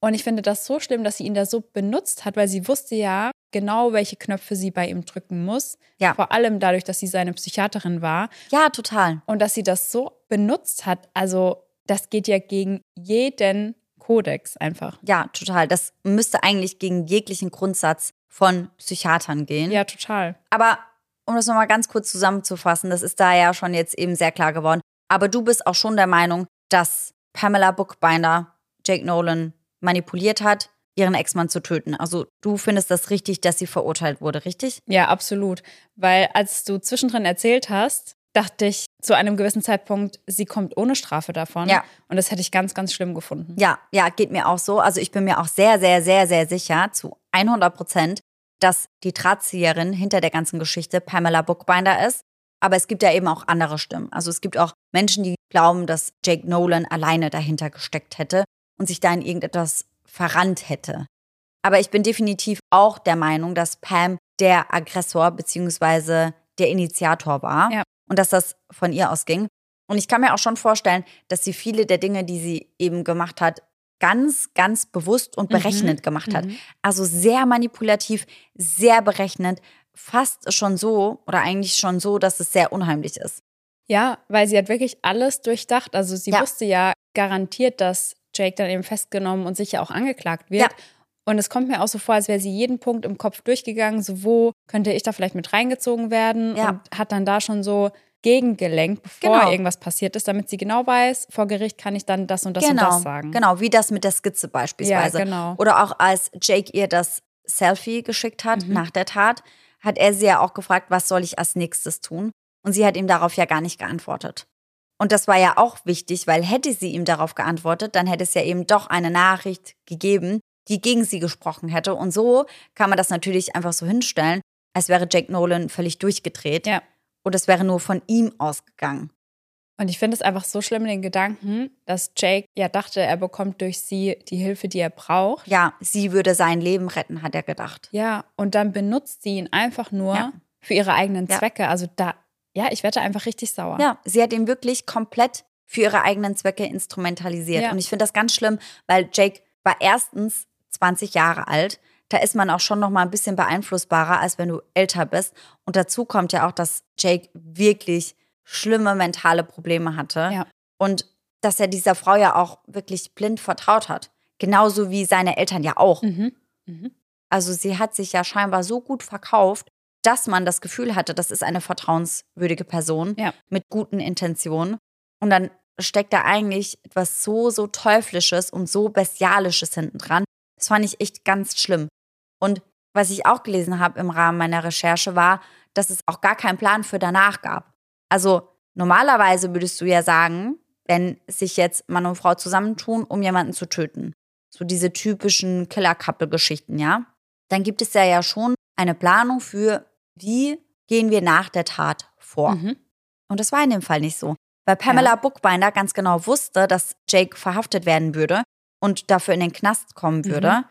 Und ich finde das so schlimm, dass sie ihn da so benutzt hat, weil sie wusste ja genau, welche Knöpfe sie bei ihm drücken muss. Ja. Vor allem dadurch, dass sie seine Psychiaterin war. Ja, total. Und dass sie das so benutzt hat. Also, das geht ja gegen jeden Kodex einfach. Ja, total. Das müsste eigentlich gegen jeglichen Grundsatz von Psychiatern gehen. Ja, total. Aber um das nochmal ganz kurz zusammenzufassen, das ist da ja schon jetzt eben sehr klar geworden. Aber du bist auch schon der Meinung, dass Pamela Bookbinder Jake Nolan manipuliert hat, ihren Ex-Mann zu töten. Also du findest das richtig, dass sie verurteilt wurde, richtig? Ja, absolut. Weil als du zwischendrin erzählt hast, dachte ich zu einem gewissen Zeitpunkt, sie kommt ohne Strafe davon. Ja. Und das hätte ich ganz, ganz schlimm gefunden. Ja, ja, geht mir auch so. Also ich bin mir auch sehr, sehr, sehr, sehr sicher, zu 100 Prozent, dass die Drahtzieherin hinter der ganzen Geschichte Pamela Bookbinder ist. Aber es gibt ja eben auch andere Stimmen. Also es gibt auch Menschen, die glauben, dass Jake Nolan alleine dahinter gesteckt hätte und sich da in irgendetwas verrannt hätte. Aber ich bin definitiv auch der Meinung, dass Pam der Aggressor bzw. der Initiator war Ja. Und dass das von ihr ausging. Und ich kann mir auch schon vorstellen, dass sie viele der Dinge, die sie eben gemacht hat, ganz, ganz bewusst und berechnet gemacht hat. Mhm. Also sehr manipulativ, sehr berechnend, fast schon so oder eigentlich schon so, dass es sehr unheimlich ist. Ja, weil sie hat wirklich alles durchdacht. Also sie Ja. wusste ja garantiert, dass Jake dann eben festgenommen und sicher auch angeklagt wird. Ja. Und es kommt mir auch so vor, als wäre sie jeden Punkt im Kopf durchgegangen, so wo könnte ich da vielleicht mit reingezogen werden Ja. und hat dann da schon so gegengelenkt, bevor Genau. irgendwas passiert ist, damit sie genau weiß, vor Gericht kann ich dann das und das genau, und das sagen. genau, wie das mit der Skizze Ja, beispielsweise. genau. Oder auch als Jake ihr das Selfie geschickt hat Mhm. nach der Tat, hat er sie ja auch gefragt, was soll ich als nächstes tun? Und sie hat ihm darauf ja gar nicht geantwortet. Und das war ja auch wichtig, weil hätte sie ihm darauf geantwortet, dann hätte es ja eben doch eine Nachricht gegeben, die gegen sie gesprochen hätte. Und so kann man das natürlich einfach so hinstellen, als wäre Jake Nolan völlig durchgedreht. Ja. Und es wäre nur von ihm ausgegangen. Und ich finde es einfach so schlimm, den Gedanken, dass Jake ja dachte, er bekommt durch sie die Hilfe, die er braucht. Ja, sie würde sein Leben retten, hat er gedacht. Ja, und dann benutzt sie ihn einfach nur Ja. für ihre eigenen Ja. Zwecke. Also da, ja, ich werde einfach richtig sauer. Ja, sie hat ihn wirklich komplett für ihre eigenen Zwecke instrumentalisiert. Ja. Und ich finde das ganz schlimm, weil Jake war erstens 20 Jahre alt. Da ist man auch schon noch mal ein bisschen beeinflussbarer, als wenn du älter bist. Und dazu kommt ja auch, dass Jake wirklich schlimme mentale Probleme hatte. Ja. Und dass er dieser Frau ja auch wirklich blind vertraut hat. Genauso wie seine Eltern ja auch. Mhm. Mhm. Also sie hat sich ja scheinbar so gut verkauft, dass man das Gefühl hatte, das ist eine vertrauenswürdige Person Ja. mit guten Intentionen. Und dann steckt da eigentlich etwas so, so Teuflisches und so Bestialisches hinten dran. Das fand ich echt ganz schlimm. Und was ich auch gelesen habe im Rahmen meiner Recherche war, dass es auch gar keinen Plan für danach gab. Also normalerweise würdest du ja sagen, wenn sich jetzt Mann und Frau zusammentun, um jemanden zu töten, so diese typischen Killer-Couple-Geschichten, ja, dann gibt es ja ja schon eine Planung für, wie gehen wir nach der Tat vor. Mhm. Und das war in dem Fall nicht so. Weil Pamela Ja. Bookbinder ganz genau wusste, dass Jake verhaftet werden würde und dafür in den Knast kommen würde. Mhm.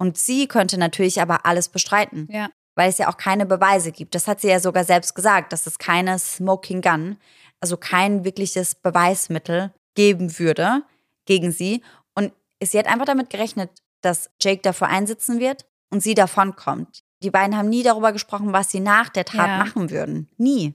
Und sie könnte natürlich aber alles bestreiten, Ja. weil es ja auch keine Beweise gibt. Das hat sie ja sogar selbst gesagt, dass es keine Smoking Gun, also kein wirkliches Beweismittel geben würde gegen sie. Und sie hat einfach damit gerechnet, dass Jake dafür einsitzen wird und sie davonkommt. Die beiden haben nie darüber gesprochen, was sie nach der Tat Ja. machen würden. Nie.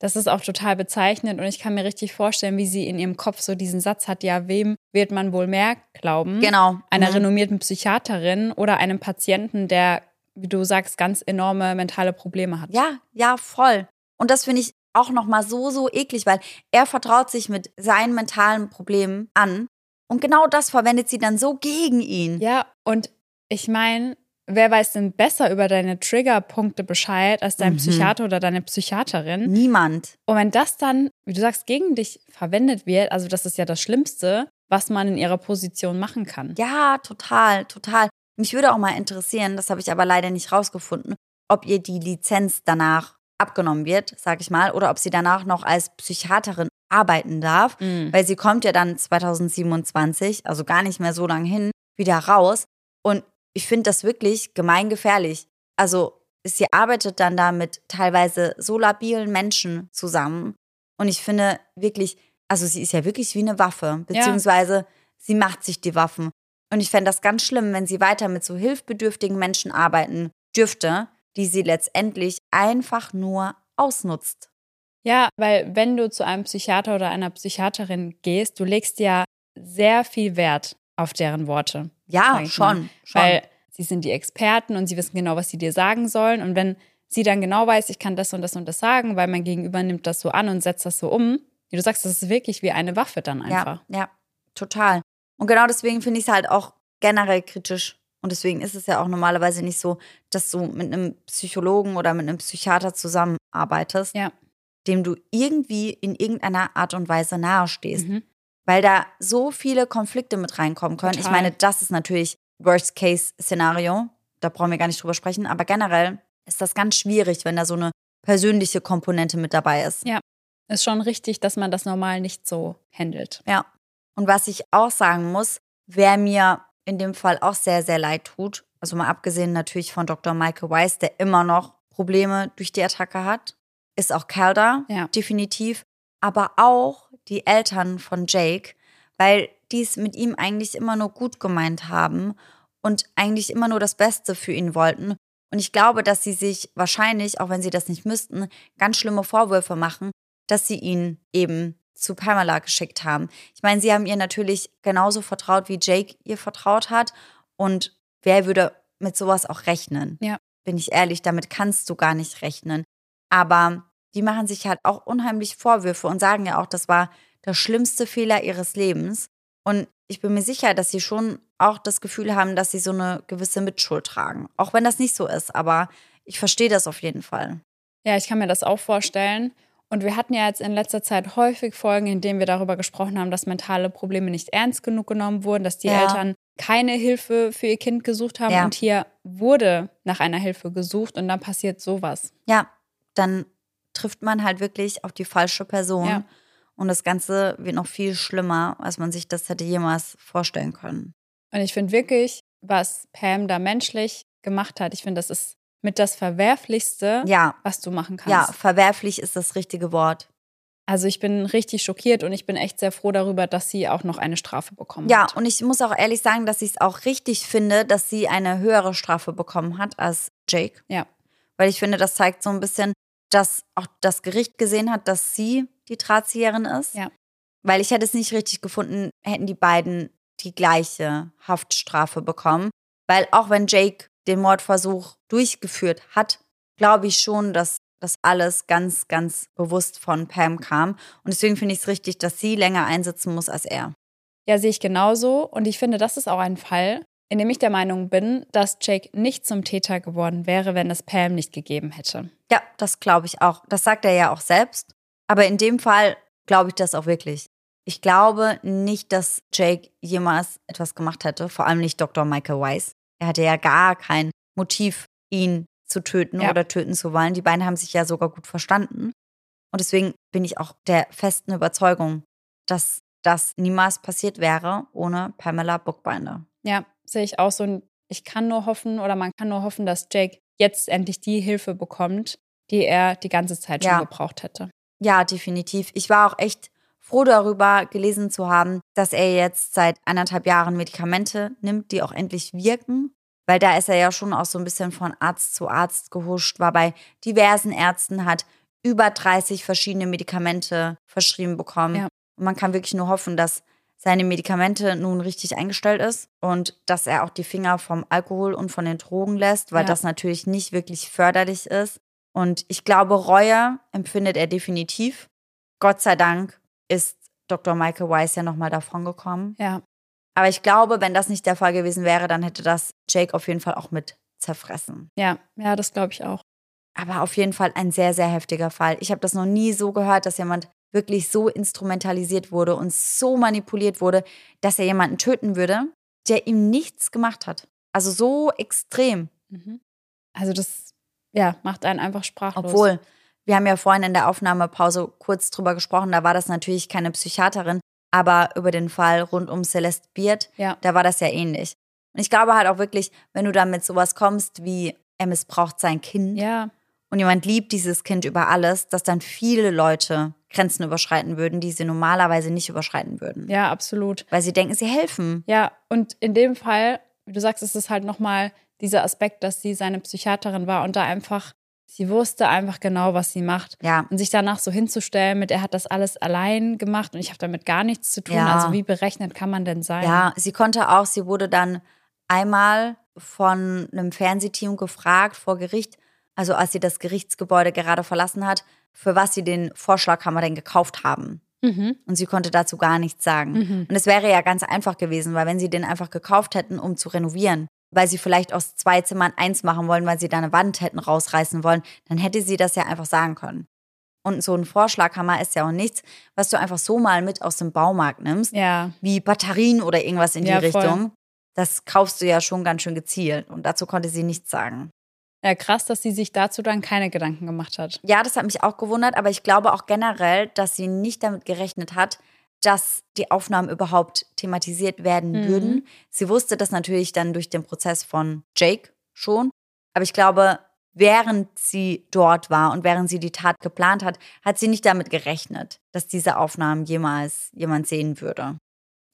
Das ist auch total bezeichnend und ich kann mir richtig vorstellen, wie sie in ihrem Kopf so diesen Satz hat, ja, wem wird man wohl mehr glauben? Genau. Einer Mhm. renommierten Psychiaterin oder einem Patienten, der, wie du sagst, ganz enorme mentale Probleme hat. Ja, ja, voll. Und das finde ich auch nochmal so, so eklig, weil er vertraut sich mit seinen mentalen Problemen an. Und genau das verwendet sie dann so gegen ihn. Ja, und ich meine, wer weiß denn besser über deine Triggerpunkte Bescheid als dein Mhm. Psychiater oder deine Psychiaterin? Niemand. Und wenn das dann, wie du sagst, gegen dich verwendet wird, also das ist ja das Schlimmste, was man in ihrer Position machen kann. Ja, total, total. Mich würde auch mal interessieren, das habe ich aber leider nicht rausgefunden, ob ihr die Lizenz danach abgenommen wird, sag ich mal, oder ob sie danach noch als Psychiaterin arbeiten darf. Mhm. Weil sie kommt ja dann 2027, also gar nicht mehr so lang hin, wieder raus. Und ich finde das wirklich gemeingefährlich. Also sie arbeitet dann da mit teilweise so labilen Menschen zusammen. Und ich finde wirklich, also sie ist ja wirklich wie eine Waffe, beziehungsweise sie macht sich die Waffen. Und ich fände das ganz schlimm, wenn sie weiter mit so hilfbedürftigen Menschen arbeiten dürfte, die sie letztendlich einfach nur ausnutzt. Ja, weil wenn du zu einem Psychiater oder einer Psychiaterin gehst, du legst ja sehr viel Wert auf deren Worte. Ja, schon, schon. Weil sie sind die Experten und sie wissen genau, was sie dir sagen sollen. Und wenn sie dann genau weiß, ich kann das und das und das sagen, weil mein Gegenüber nimmt das so an und setzt das so um, wie du sagst, das ist wirklich wie eine Waffe dann einfach. Ja, ja, total. Und genau deswegen finde ich es halt auch generell kritisch. Und deswegen ist es ja auch normalerweise nicht so, dass du mit einem Psychologen oder mit einem Psychiater zusammenarbeitest, Ja. dem dem du irgendwie in irgendeiner Art und Weise nahestehst. Mhm. Weil da so viele Konflikte mit reinkommen können. Ich Total. meine, das ist natürlich Worst-Case-Szenario. Da brauchen wir gar nicht drüber sprechen. Aber generell ist das ganz schwierig, wenn da so eine persönliche Komponente mit dabei ist. Ja. Ist schon richtig, dass man das normal nicht so handelt. Ja. Und was ich auch sagen muss, wer mir in dem Fall auch sehr, sehr leid tut, also mal abgesehen natürlich von Dr. Michael Weiss, der immer noch Probleme durch die Attacke hat. Ist auch Calder, Ja. definitiv. Aber auch die Eltern von Jake, weil die es mit ihm eigentlich immer nur gut gemeint haben und eigentlich immer nur das Beste für ihn wollten. Und ich glaube, dass sie sich wahrscheinlich, auch wenn sie das nicht müssten, ganz schlimme Vorwürfe machen, dass sie ihn eben zu Pamela geschickt haben. Ich meine, sie haben ihr natürlich genauso vertraut, wie Jake ihr vertraut hat. Und wer würde mit sowas auch rechnen? Ja. Bin ich ehrlich, damit kannst du gar nicht rechnen. Aber die machen sich halt auch unheimlich Vorwürfe und sagen ja auch, das war der schlimmste Fehler ihres Lebens. Und ich bin mir sicher, dass sie schon auch das Gefühl haben, dass sie so eine gewisse Mitschuld tragen. Auch wenn das nicht so ist, aber ich verstehe das auf jeden Fall. Ja, ich kann mir das auch vorstellen. Und wir hatten ja jetzt in letzter Zeit häufig Folgen, in denen wir darüber gesprochen haben, dass mentale Probleme nicht ernst genug genommen wurden, dass die Ja. Eltern keine Hilfe für ihr Kind gesucht haben. Ja. Und hier wurde nach einer Hilfe gesucht und dann passiert sowas. Ja, dann trifft man halt wirklich auf die falsche Person. Ja. Und das Ganze wird noch viel schlimmer, als man sich das hätte jemals vorstellen können. Und ich finde wirklich, was Pam da menschlich gemacht hat, ich finde, das ist mit das Verwerflichste, Ja, was du machen kannst. ja, verwerflich ist das richtige Wort. Also ich bin richtig schockiert und ich bin echt sehr froh darüber, dass sie auch noch eine Strafe bekommen Ja, hat. und ich muss auch ehrlich sagen, dass ich es auch richtig finde, dass sie eine höhere Strafe bekommen hat als Jake. Ja. Weil ich finde, das zeigt so ein bisschen, dass auch das Gericht gesehen hat, dass sie die Drahtzieherin ist. Ja. Weil ich hätte es nicht richtig gefunden, hätten die beiden die gleiche Haftstrafe bekommen. Weil auch wenn Jake den Mordversuch durchgeführt hat, glaube ich schon, dass das alles ganz, ganz bewusst von Pam kam. Und deswegen finde ich es richtig, dass sie länger einsitzen muss als er. Ja, sehe ich genauso. Und ich finde, das ist auch ein Fall, in dem ich der Meinung bin, dass Jake nicht zum Täter geworden wäre, wenn es Pam nicht gegeben hätte. Ja, das glaube ich auch. Das sagt er ja auch selbst. Aber in dem Fall glaube ich das auch wirklich. Ich glaube nicht, dass Jake jemals etwas gemacht hätte, vor allem nicht Dr. Michael Weiss. Er hatte ja gar kein Motiv, ihn zu töten Ja. oder töten zu wollen. Die beiden haben sich ja sogar gut verstanden. Und deswegen bin ich auch der festen Überzeugung, dass das niemals passiert wäre ohne Pamela Bookbinder. Ja, sehe ich auch so. Und ich kann nur hoffen oder man kann nur hoffen, dass Jake jetzt endlich die Hilfe bekommt, die er die ganze Zeit schon Ja. gebraucht hätte. Ja, definitiv. Ich war auch echt froh darüber, gelesen zu haben, dass er jetzt seit anderthalb Jahren Medikamente nimmt, die auch endlich wirken. Weil da ist er ja schon auch so ein bisschen von Arzt zu Arzt gehuscht, war bei diversen Ärzten, hat über 30 verschiedene Medikamente verschrieben bekommen. Ja. Und man kann wirklich nur hoffen, dass seine Medikamente nun richtig eingestellt ist und dass er auch die Finger vom Alkohol und von den Drogen lässt, weil Ja. das natürlich nicht wirklich förderlich ist. Und ich glaube, Reue empfindet er definitiv. Gott sei Dank ist Dr. Michael Weiss ja nochmal davon gekommen. Ja, Aber ich glaube, wenn das nicht der Fall gewesen wäre, dann hätte das Jake auf jeden Fall auch mit zerfressen. ja, ja, das glaube ich auch. Aber auf jeden Fall ein sehr, sehr heftiger Fall. Ich habe das noch nie so gehört, dass jemand wirklich so instrumentalisiert wurde und so manipuliert wurde, dass er jemanden töten würde, der ihm nichts gemacht hat. Also so extrem. Mhm. Also das, ja, macht einen einfach sprachlos. Obwohl, wir haben ja vorhin in der Aufnahmepause kurz drüber gesprochen, da war das natürlich keine Psychiaterin, aber über den Fall rund um Celeste Beard, Ja. da war das ja ähnlich. Und ich glaube halt auch wirklich, wenn du dann mit sowas kommst, wie er missbraucht sein Kind Ja, und jemand liebt dieses Kind über alles, dass dann viele Leute Grenzen überschreiten würden, die sie normalerweise nicht überschreiten würden. ja, absolut. Weil sie denken, sie helfen. Ja, und in dem Fall, wie du sagst, ist es halt nochmal dieser Aspekt, dass sie seine Psychiaterin war und da einfach, sie wusste einfach genau, was sie macht. Ja, Und sich danach so hinzustellen mit, er hat das alles allein gemacht und ich habe damit gar nichts zu tun. Ja. Also wie berechnet kann man denn sein? Ja, sie konnte auch, sie wurde dann einmal von einem Fernsehteam gefragt vor Gericht, also als sie das Gerichtsgebäude gerade verlassen hat, für was sie den Vorschlaghammer denn gekauft haben. Mhm. Und sie konnte dazu gar nichts sagen. Mhm. Und es wäre ja ganz einfach gewesen, weil wenn sie den einfach gekauft hätten, um zu renovieren, weil sie vielleicht aus zwei Zimmern eins machen wollen, weil sie da eine Wand hätten rausreißen wollen, dann hätte sie das ja einfach sagen können. Und so ein Vorschlaghammer ist ja auch nichts, was du einfach so mal mit aus dem Baumarkt nimmst Ja, wie Batterien oder irgendwas in die Ja, voll. Richtung. Das kaufst du ja schon ganz schön gezielt. Und dazu konnte sie nichts sagen. Ja, krass, dass sie sich dazu dann keine Gedanken gemacht hat. Ja, das hat mich auch gewundert, aber ich glaube auch generell, dass sie nicht damit gerechnet hat, dass die Aufnahmen überhaupt thematisiert werden Mhm. würden. Sie wusste das natürlich dann durch den Prozess von Jake schon. Aber ich glaube, während sie dort war und während sie die Tat geplant hat, hat sie nicht damit gerechnet, dass diese Aufnahmen jemals jemand sehen würde.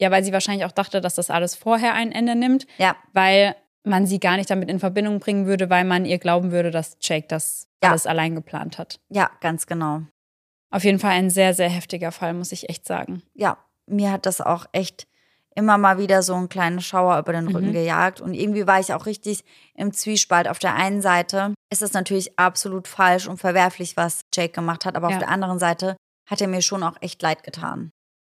Ja, weil sie wahrscheinlich auch dachte, dass das alles vorher ein Ende nimmt. Ja. Weil man sie gar nicht damit in Verbindung bringen würde, weil man ihr glauben würde, dass Jake das Ja. alles allein geplant hat. Ja, ganz genau. Auf jeden Fall ein sehr, sehr heftiger Fall, muss ich echt sagen. Ja, mir hat das auch echt immer mal wieder so einen kleinen Schauer über den Rücken Mhm. gejagt. Und irgendwie war ich auch richtig im Zwiespalt. Auf der einen Seite ist es natürlich absolut falsch und verwerflich, was Jake gemacht hat, aber Ja. auf der anderen Seite hat er mir schon auch echt leid getan.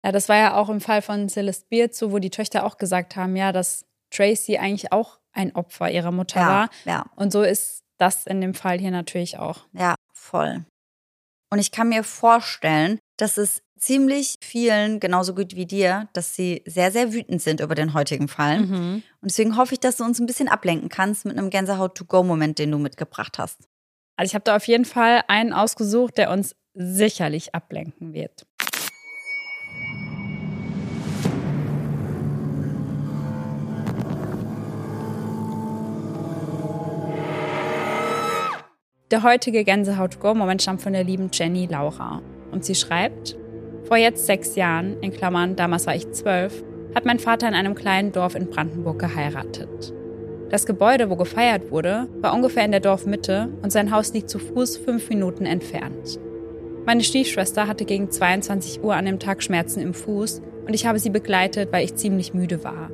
Ja, das war ja auch im Fall von Celeste Beard so, wo die Töchter auch gesagt haben, ja, dass Tracy eigentlich auch ein Opfer ihrer Mutter Ja, war. ja, Und so ist das in dem Fall hier natürlich auch. ja, voll. Und ich kann mir vorstellen, dass es ziemlich vielen, genauso gut wie dir, dass sie sehr, sehr wütend sind über den heutigen Fall. Mhm. Und deswegen hoffe ich, dass du uns ein bisschen ablenken kannst mit einem Gänsehaut-to-go-Moment, den du mitgebracht hast. Also ich habe da auf jeden Fall einen ausgesucht, der uns sicherlich ablenken wird. Der heutige Gänsehaut-Go-Moment stammt von der lieben Jenny Laura. Und sie schreibt, vor jetzt sechs Jahren, in Klammern, damals war ich zwölf, hat mein Vater in einem kleinen Dorf in Brandenburg geheiratet. Das Gebäude, wo gefeiert wurde, war ungefähr in der Dorfmitte und sein Haus liegt zu Fuß fünf Minuten entfernt. Meine Stiefschwester hatte gegen 22 Uhr an dem Tag Schmerzen im Fuß und ich habe sie begleitet, weil ich ziemlich müde war.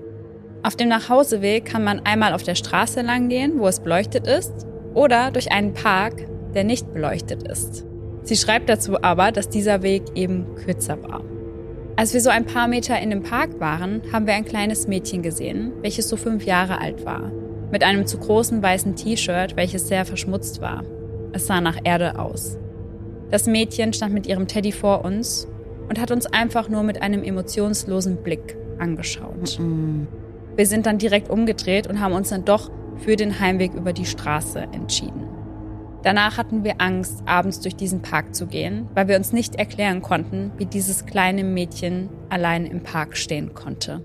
Auf dem Nachhauseweg kann man einmal auf der Straße lang gehen, wo es beleuchtet ist, oder durch einen Park, der nicht beleuchtet ist. Sie schreibt dazu aber, dass dieser Weg eben kürzer war. Als wir so ein paar Meter in dem Park waren, haben wir ein kleines Mädchen gesehen, welches so fünf Jahre alt war, mit einem zu großen weißen T-Shirt, welches sehr verschmutzt war. Es sah nach Erde aus. Das Mädchen stand mit ihrem Teddy vor uns und hat uns einfach nur mit einem emotionslosen Blick angeschaut. Mm. Wir sind dann direkt umgedreht und haben uns dann doch für den Heimweg über die Straße entschieden. Danach hatten wir Angst, abends durch diesen Park zu gehen, weil wir uns nicht erklären konnten, wie dieses kleine Mädchen allein im Park stehen konnte.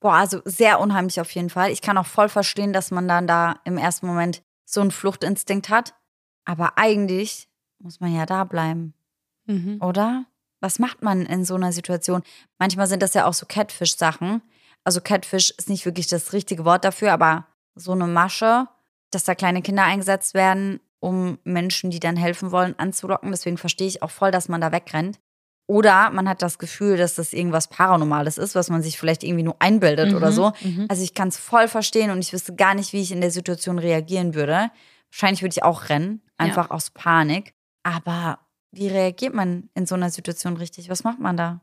Boah, also sehr unheimlich auf jeden Fall. Ich kann auch voll verstehen, dass man dann da im ersten Moment so einen Fluchtinstinkt hat. Aber eigentlich muss man ja da bleiben, Mhm. oder? Was macht man in so einer Situation? Manchmal sind das ja auch so Catfish-Sachen. Also Catfish ist nicht wirklich das richtige Wort dafür, aber so eine Masche, dass da kleine Kinder eingesetzt werden, um Menschen, die dann helfen wollen, anzulocken. Deswegen verstehe ich auch voll, dass man da wegrennt. Oder man hat das Gefühl, dass das irgendwas Paranormales ist, was man sich vielleicht irgendwie nur einbildet oder so. Mhm. Also ich kann es voll verstehen und ich wüsste gar nicht, wie ich in der Situation reagieren würde. Wahrscheinlich würde ich auch rennen, einfach aus Panik. Aber wie reagiert man in so einer Situation richtig? Was macht man da?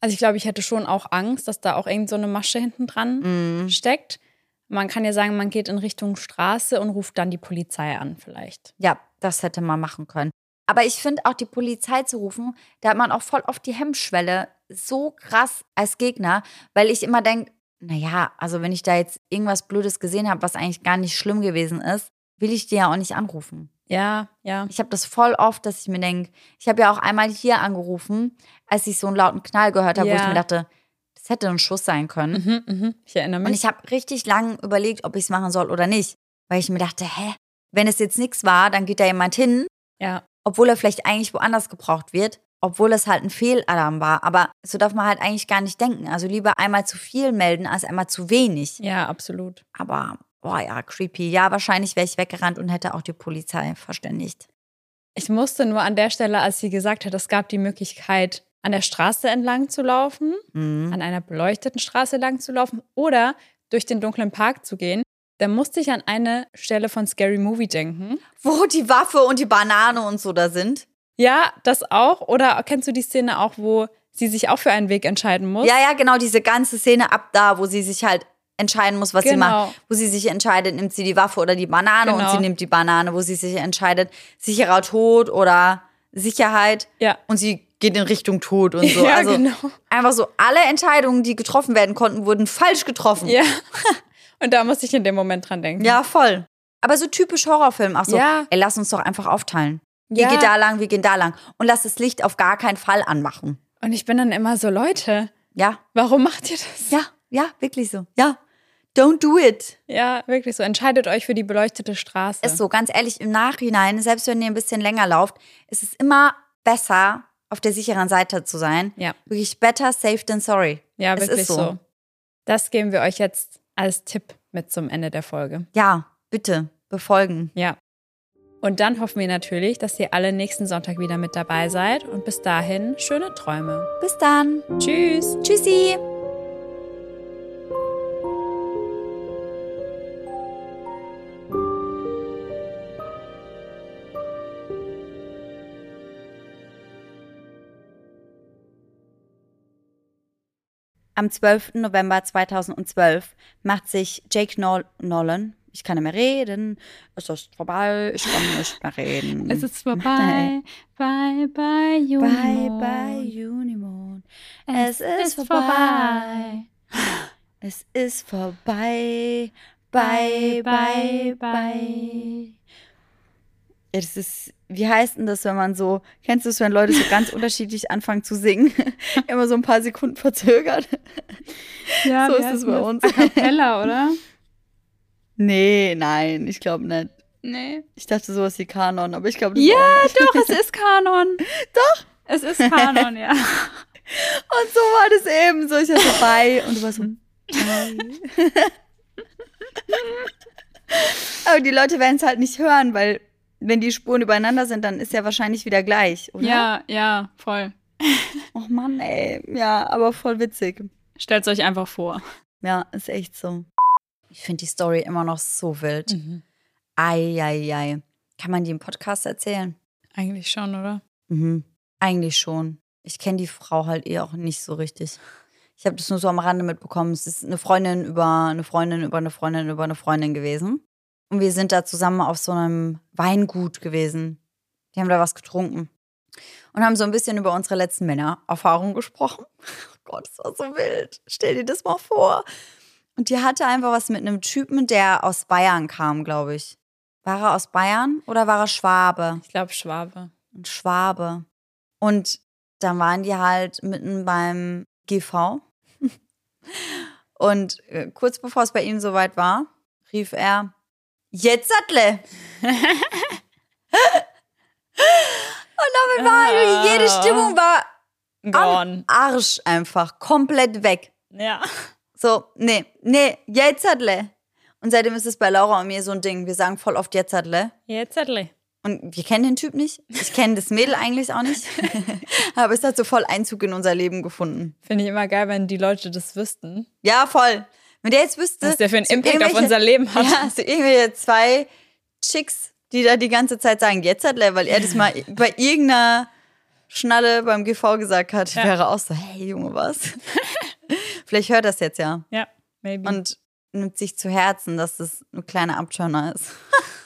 Also ich glaube, ich hätte schon auch Angst, dass da auch irgend so eine Masche hinten dran Mhm. steckt. Man kann ja sagen, man geht in Richtung Straße und ruft dann die Polizei an vielleicht. Ja, das hätte man machen können. Aber ich finde auch die Polizei zu rufen, da hat man auch voll oft die Hemmschwelle so krass als Gegner, weil ich immer denke, naja, also wenn ich da jetzt irgendwas Blödes gesehen habe, was eigentlich gar nicht schlimm gewesen ist, will ich die ja auch nicht anrufen. Ja, ja. Ich habe das voll oft, dass ich mir denke, ich habe ja auch einmal hier angerufen, als ich so einen lauten Knall gehört habe, wo ich Ja. mir dachte, das hätte ein Schuss sein können. Mhm, mhm. Ich erinnere mich. Und ich habe richtig lang überlegt, ob ich es machen soll oder nicht. Weil ich mir dachte, hä, wenn es jetzt nichts war, dann geht da jemand hin, ja, obwohl er vielleicht eigentlich woanders gebraucht wird, obwohl es halt ein Fehlalarm war. Aber so darf man halt eigentlich gar nicht denken. Also lieber einmal zu viel melden als einmal zu wenig. ja, absolut. Aber, boah, ja, creepy. Ja, wahrscheinlich wäre ich weggerannt und hätte auch die Polizei verständigt. Ich musste nur an der Stelle, als sie gesagt hat, es gab die Möglichkeit, an der Straße entlang zu laufen, Mhm. an einer beleuchteten Straße lang zu laufen oder durch den dunklen Park zu gehen, da musste ich an eine Stelle von Scary Movie denken. Wo die Waffe und die Banane und so da sind. Ja, das auch. Oder kennst du die Szene auch, wo sie sich auch für einen Weg entscheiden muss? Ja, ja, genau, diese ganze Szene ab da, wo sie sich halt entscheiden muss, was sie Genau. macht. Wo sie sich entscheidet, nimmt sie die Waffe oder die Banane und Genau. sie nimmt die Banane, wo sie sich entscheidet, sicherer Tod oder Sicherheit Ja. und sie geht in Richtung Tod und so. Ja, also genau. einfach so alle Entscheidungen, die getroffen werden konnten, wurden falsch getroffen. Ja. Und da musste ich in dem Moment dran denken. Ja, voll. Aber so typisch Horrorfilm. Ach so, Ja. ey, lass uns doch einfach aufteilen. Wir Ja. gehen da lang, wir gehen da lang. Und lass das Licht auf gar keinen Fall anmachen. Und ich bin dann immer so, Leute, Ja, warum macht ihr das? ja, ja, wirklich so. Ja. don't do it. Ja, wirklich so. Entscheidet euch für die beleuchtete Straße. Ist so, ganz ehrlich, im Nachhinein, selbst wenn ihr ein bisschen länger lauft, ist es immer besser, auf der sicheren Seite zu sein. Ja. Wirklich better safe than sorry. Ja, Es wirklich ist so. so. Das geben wir euch jetzt als Tipp mit zum Ende der Folge. Ja, bitte, befolgen. Ja. Und dann hoffen wir natürlich, dass ihr alle nächsten Sonntag wieder mit dabei seid. Und bis dahin, schöne Träume. Bis dann. Tschüss. Tschüssi. Am 12. November 2012 macht sich Jake Nol Nolan, ich kann nicht mehr reden, es ist vorbei, ich kann nicht mehr reden. Es ist vorbei. Bye, bye, Bye, Unimond. bye, Unimond. Es ist vorbei. Es ist vorbei. Bye, bye, bye. Ja, das ist, wie heißt denn das, wenn man so, kennst du es, wenn Leute so ganz unterschiedlich anfangen zu singen? Immer so ein paar Sekunden verzögert. Ja, So ist es bei uns. A cappella, oder? Nee, nein, ich glaube nicht. Nee. Ich dachte sowas wie Kanon, aber ich glaube Ja, doch, es ist Kanon. Doch. Es ist Kanon, ja. Und so war das eben so. Ich war so bei und du warst so. Aber die Leute werden es halt nicht hören, weil wenn die Spuren übereinander sind, dann ist ja wahrscheinlich wieder gleich, oder? Ja, ja, voll. Och Mann, ey. Ja, aber voll witzig. Stellt euch einfach vor. Ja, ist echt so. Ich finde die Story immer noch so wild. Ei, ei, ei. Kann man die im Podcast erzählen? Eigentlich schon, oder? Mhm. Eigentlich schon. Ich kenne die Frau halt eh auch nicht so richtig. Ich habe das nur so am Rande mitbekommen. Es ist eine Freundin über eine Freundin über eine Freundin über eine Freundin gewesen. Und wir sind da zusammen auf so einem Weingut gewesen. Die haben da was getrunken. Und haben so ein bisschen über unsere letzten Männererfahrungen gesprochen. Oh Gott, das war so wild. Stell dir das mal vor. Und die hatte einfach was mit einem Typen, der aus Bayern kam, glaube ich. War er aus Bayern oder war er Schwabe? Ich glaube Schwabe. ein Schwabe. Und dann waren die halt mitten beim GV. Und äh, kurz bevor es bei ihm soweit war, rief er, jetzt Sattle! Und damit war jede Stimmung war am Gone. Arsch einfach, komplett weg. Ja. So, nee, nee, jetzt Sattle. Und seitdem ist es bei Laura und mir so ein Ding. Wir sagen voll oft jetzt Sattle. Jetzt Zettel. Und wir kennen den Typ nicht. Ich kenne das Mädel eigentlich auch nicht. Aber es hat so voll Einzug in unser Leben gefunden. Finde ich immer geil, wenn die Leute das wüssten. Ja, voll. Wenn der jetzt wüsste. Was der für einen Impact auf unser Leben hat. Ja, so irgendwelche zwei Chicks, die da die ganze Zeit sagen, jetzt hat er, weil er das mal bei irgendeiner Schnalle beim GV gesagt hat, Ja. wäre auch so, hey Junge, was? Vielleicht hört das jetzt ja. Ja, maybe. Und nimmt sich zu Herzen, dass das ein kleiner Abturner ist.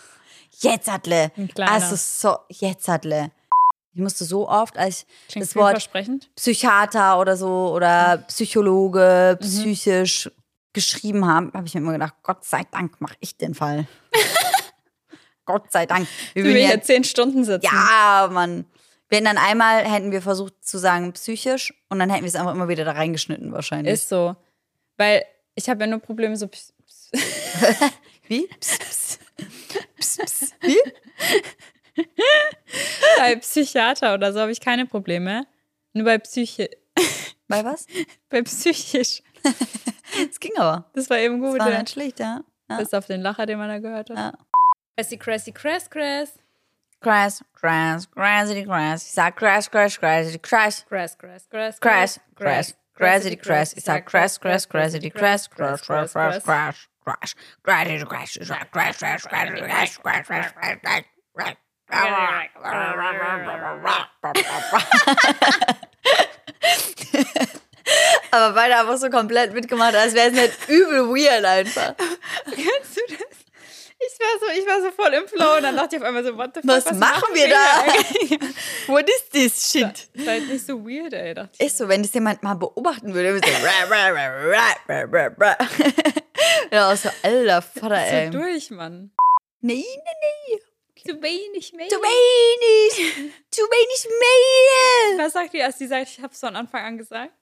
jetzt kleiner. Also so, jetzt Hatle. Ich musste so oft, als ich Klingt das Wort. Psychiater oder so oder Psychologe, Mhm. psychisch geschrieben haben, habe ich mir immer gedacht, Gott sei Dank mache ich den Fall. Gott sei Dank. Wir Wenn wir würden hier ja, zehn Stunden sitzen. ja, Mann. Hätten dann einmal, hätten wir versucht zu sagen psychisch und dann hätten wir es einfach immer wieder da reingeschnitten wahrscheinlich. Ist so. Weil ich habe ja nur Probleme so. ps- ps- Wie? Pss, pss. Wie? Bei Psychiater oder so habe ich keine Probleme. Nur bei Psyche. Bei was? Bei psychisch. Es ging aber. Das war eben Das gut. war ja. nicht schlecht, ja. ja. Bis auf den Lacher, den man da gehört hat. Ja. Crassy, crassy, crass, crass. Crash, crash, crazy crash. Ich sag crash, crash, crazy crash. Crash, crash, crash, Crash, crash, crazy crash. Ich sag crash, crash, crazy crash. Crash, crash, crash, crash. Crash, crash. Crash, crash, crazy crash. Crash, crash, crash, crash. Aber beide einfach so komplett mitgemacht, als wäre es nicht übel weird einfach. Kennst du das? Ich war, so, ich war so voll im Flow und dann dachte ich auf einmal so, what the fuck, Was machen wir da? eigentlich? What is this shit? Das halt nicht so weird, ey. Dachte ich. Ist so, wenn das jemand mal beobachten würde, würde so. Ja, so, alter Vater, So ey. durch, Mann. Nee, nee, nee. Zu wenig mehr. Zu wenig. Zu wenig Mehl. Was sagt die, als die sagt, ich hab's von Anfang an gesagt?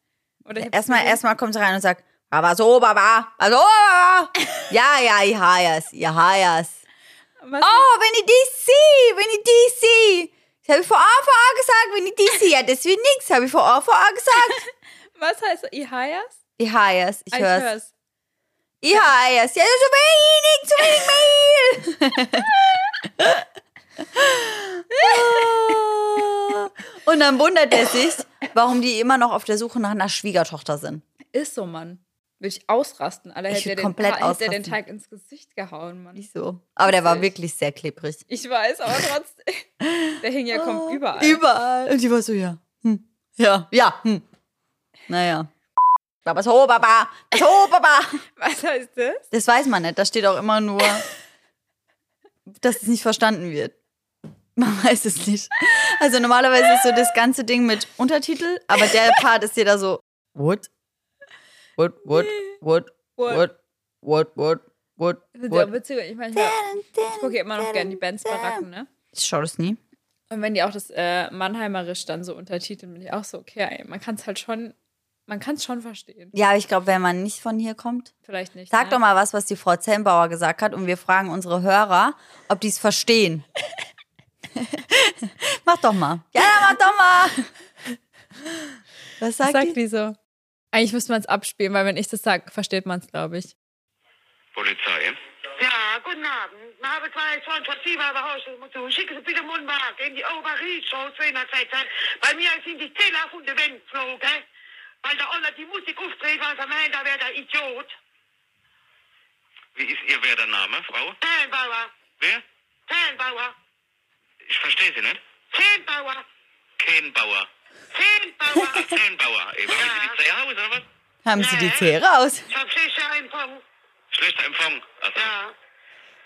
Oder ich Erstmal, erstmal kommt sie rein und sagt, Aber so, Baba. Also, Baba. Ja, ja, ich heiers, ich. Was Oh, wenn ich die sehe, wenn ich die sehe. Das habe ich vor an gesagt, wenn ich die sehe. Ja, das wird nichts, habe ich vor an gesagt. Was heißt Ihayas? Ich heiers, ich Ah, hör's. Ich heiers. Ja, so wenig, zu wenig Mehl. Und dann wundert er sich, warum die immer noch auf der Suche nach einer Schwiegertochter sind. Ist so, Mann. Würde ich ausrasten. Alter, Ich hätte würd er den, komplett hätte den ausrasten. Teig ins Gesicht gehauen, Mann. Nicht so. Aber der war wirklich sehr klebrig. Ich weiß, aber trotzdem. Der hing ja kommt überall. Überall. Und die war so, ja. Hm. Ja, ja. Hm. Naja. Baba so, Baba. So, Baba. Was heißt das? Das weiß man nicht. Da steht auch immer nur, dass es nicht verstanden wird. Man weiß es nicht. Also normalerweise ist so das ganze Ding mit Untertitel, aber der Part ist jeder so, what? What, what, what, what, what, what, what, what. witzig. Ich meine, ich gucke immer noch gerne die Bands Baracken, ne? Ich schau das nie. Und wenn die auch das äh, Mannheimerisch dann so untertiteln, bin ich auch so, okay, ey, man kann es halt schon, man kann es schon verstehen. Ja, ich glaube, wenn man nicht von hier kommt, Vielleicht nicht. Sag ne? doch mal was, was die Frau Zellenbauer gesagt hat und wir fragen unsere Hörer, ob die es verstehen. mach doch mal. Ja, mach doch mal. Was sagt, Sagt die? die so. Eigentlich müsste man es abspielen, weil wenn ich das sage, versteht man es, glaube ich. Polizei. Ja, guten Abend. Wir haben zwei von Festival zu Schicken Sie bitte Mundmark in die Oberrieschow 216. Bei mir sind die Zähler von der Wand geflogen. Weil da alle die Musik aufdreht, weil sie meinen, da wäre der Idiot. Wie ist Ihr Werdername, Frau? Zellenbauer. Wer? Zellenbauer. Ich verstehe Sie nicht. Zellenbauer. Kehnbauer. Zellenbauer. Zehnbauer. Eben, haben Sie die Zehe aus, oder was? Haben Sie die Zehe raus? Ich hab sicher Empfang. Schlechter Empfang. Also, Ja.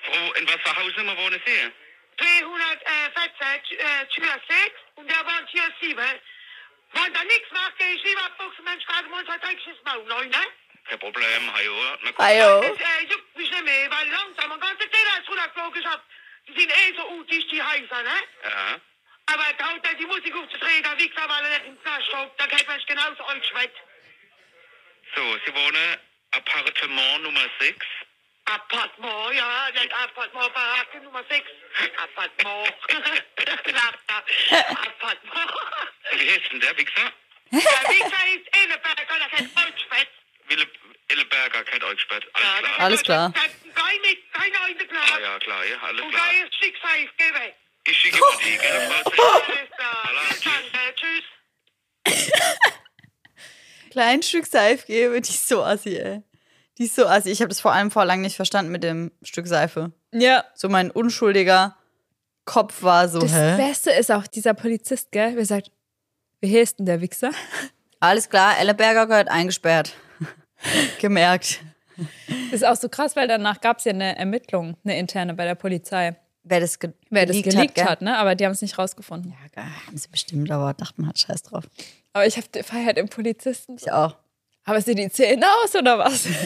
Frau, in was für Hausnummer wohnen Sie? 314 äh, Tür 6 und der war Tür 7. Wenn da nichts macht, gehe ich lieber Fuchsen, Mensch, gerade mal unser dreckiges Maul, Leute. Kein Problem, hallo. Hallo. Das äh, juckt mich nicht mehr, weil langsam ein ganzer Teller ist runtergeflogen. Ich hab, die sind eh so utig, die Häuser, ne? Ja. Aber da haut er die Musik aufzudrehen, da wiegt er, weil er nicht ins Nass schaut. Da geht man sich genauso anschwett. So, Sie wohnen Appartement Nummer 6. Appartement, ja, nicht Appartement, Baracke Nummer 6. Appartement. Appartement. Wie heißt denn der Wichser? Der Wichser ist Enneberger, der kennt Deutschfett. Wille, Illeberger, kennt euch spät. Alles klar. Alles klar. Geh mit, keine Einde klar. Ah ja, klar, ja, alles Und klar. da ist Schicksal, geh weg. Ich schicke die, Zehe. Alles klar. Tschüss. Klein Stück Seife gebe, die ist so assi, ey. Die ist so assi. Ich habe das vor allem vor lang nicht verstanden mit dem Stück Seife. Ja. So mein unschuldiger Kopf war so, Das hä? Beste ist auch dieser Polizist, gell? Wer sagt, wie heißt denn der Wichser? Alles klar, Elleberger gehört eingesperrt. Gemerkt. Ist auch so krass, weil danach gab es ja eine Ermittlung, eine interne bei der Polizei. Wer das, ge Wer das geleakt gell? hat, ne? Aber die haben es nicht rausgefunden. Ja, geil, haben sie bestimmt, aber dachte man hat Scheiß drauf. Aber ich habe Freiheit im Polizisten. Ich auch. Aber sie die Zähne aus oder was?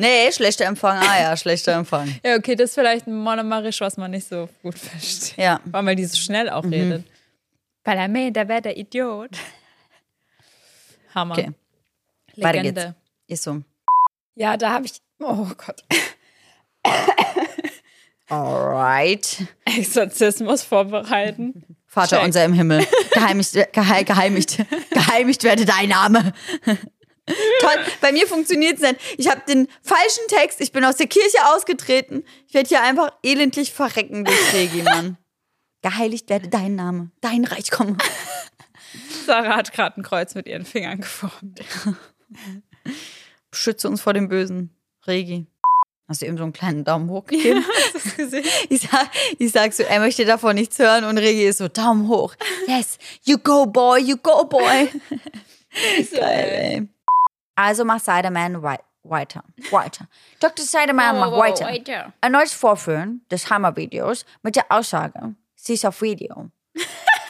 Nee, schlechter Empfang. Ah ja, schlechter Empfang. ja, okay, das ist vielleicht ein Monomarisch, was man nicht so gut versteht. Ja. Weil die so schnell auch redet. Weil er meint, der wäre der Idiot. Hammer. Okay, weiter Legende. geht's. Ist so. Ja, da habe ich. Oh Gott. Alright. Exorzismus vorbereiten. Vater Check. unser im Himmel. Geheimigt, geheim, geheimigt, geheimigt werde dein Name. Toll. Bei mir funktioniert es nicht. Ich habe den falschen Text. Ich bin aus der Kirche ausgetreten. Ich werde hier einfach elendlich verrecken durch Regi, Mann. Geheiligt werde dein Name. Dein Reich komme. Sarah hat gerade ein Kreuz mit ihren Fingern geformt. Schütze uns vor dem Bösen. Regi. Hast du eben so einen kleinen Daumen hoch gegeben? Hast du das gesehen? Ich sag, ich sag so, er möchte davon nichts hören und Regi ist so, Daumen hoch. Yes, you go boy, you go boy. Geil, ey. Also mach Siderman wei- weiter. Weiter. Dr. Siderman macht weiter. Erneut Vorführen des Hammer-Videos mit der Aussage, sie ist auf Video.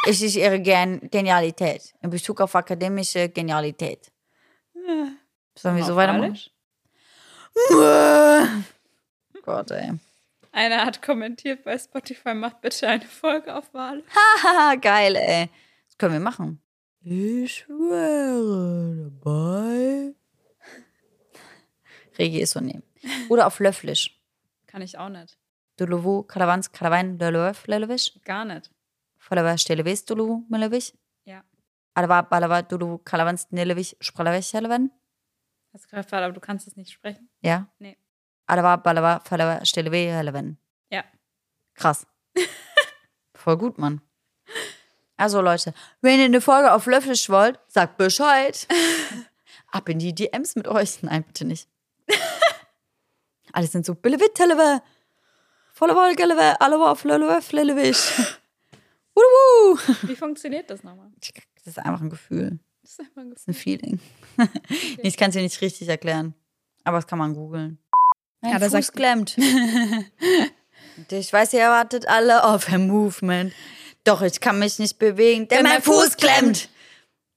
es ist ihre Gen Genialität in Bezug auf akademische Genialität. Sollen wir so weitermachen? Gott, ey. Einer hat kommentiert bei Spotify, macht bitte eine Folge auf Wale. Haha, geil, ey. Das können wir machen. Ich wäre dabei. Regi ist so nehmen. Oder auf Löfflisch. Kann ich auch nicht. Duluvu, Karavans, Karavain, Lelöf, Lelöwisch. Gar nicht. Falava, Stelevis, Duluvu, Melöwisch. Ja. Adava, Balava, Duluvu, Kalavans, Nelewich, Spralawisch, Heleven. Hast gerade gefragt, aber du kannst es nicht sprechen. Ja? Nee. Adava, Balava, Falava, Stelewe, Heleven. Ja. Krass. Voll gut, Mann. Also Leute, wenn ihr eine Folge auf Löfflisch wollt, sagt Bescheid. Ab in die DMs mit euch. Nein, bitte nicht. Alle sind so, Billewitt-Telewe. Volle Wollgellewe, alle auf Lelewe, Lelewisch. Wuhu. Wie funktioniert das nochmal? Das ist einfach ein Gefühl. Das ist einfach ein Das ist ein Feeling. Ich kann es dir nicht richtig erklären. Aber das kann man googeln. Mein Ja, Fuß sagt- klemmt. ich weiß, ihr erwartet alle auf ein Movement. Doch ich kann mich nicht bewegen, denn, Denn mein mein Fuß Fuß klemmt.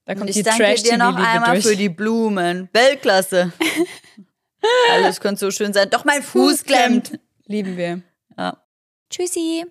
Da Und kommt ich die danke trash dir noch einmal durch. für die Blumen. Weltklasse. Alles könnte so schön sein. Doch mein Fuß klemmt. Lieben wir. Ja. Tschüssi.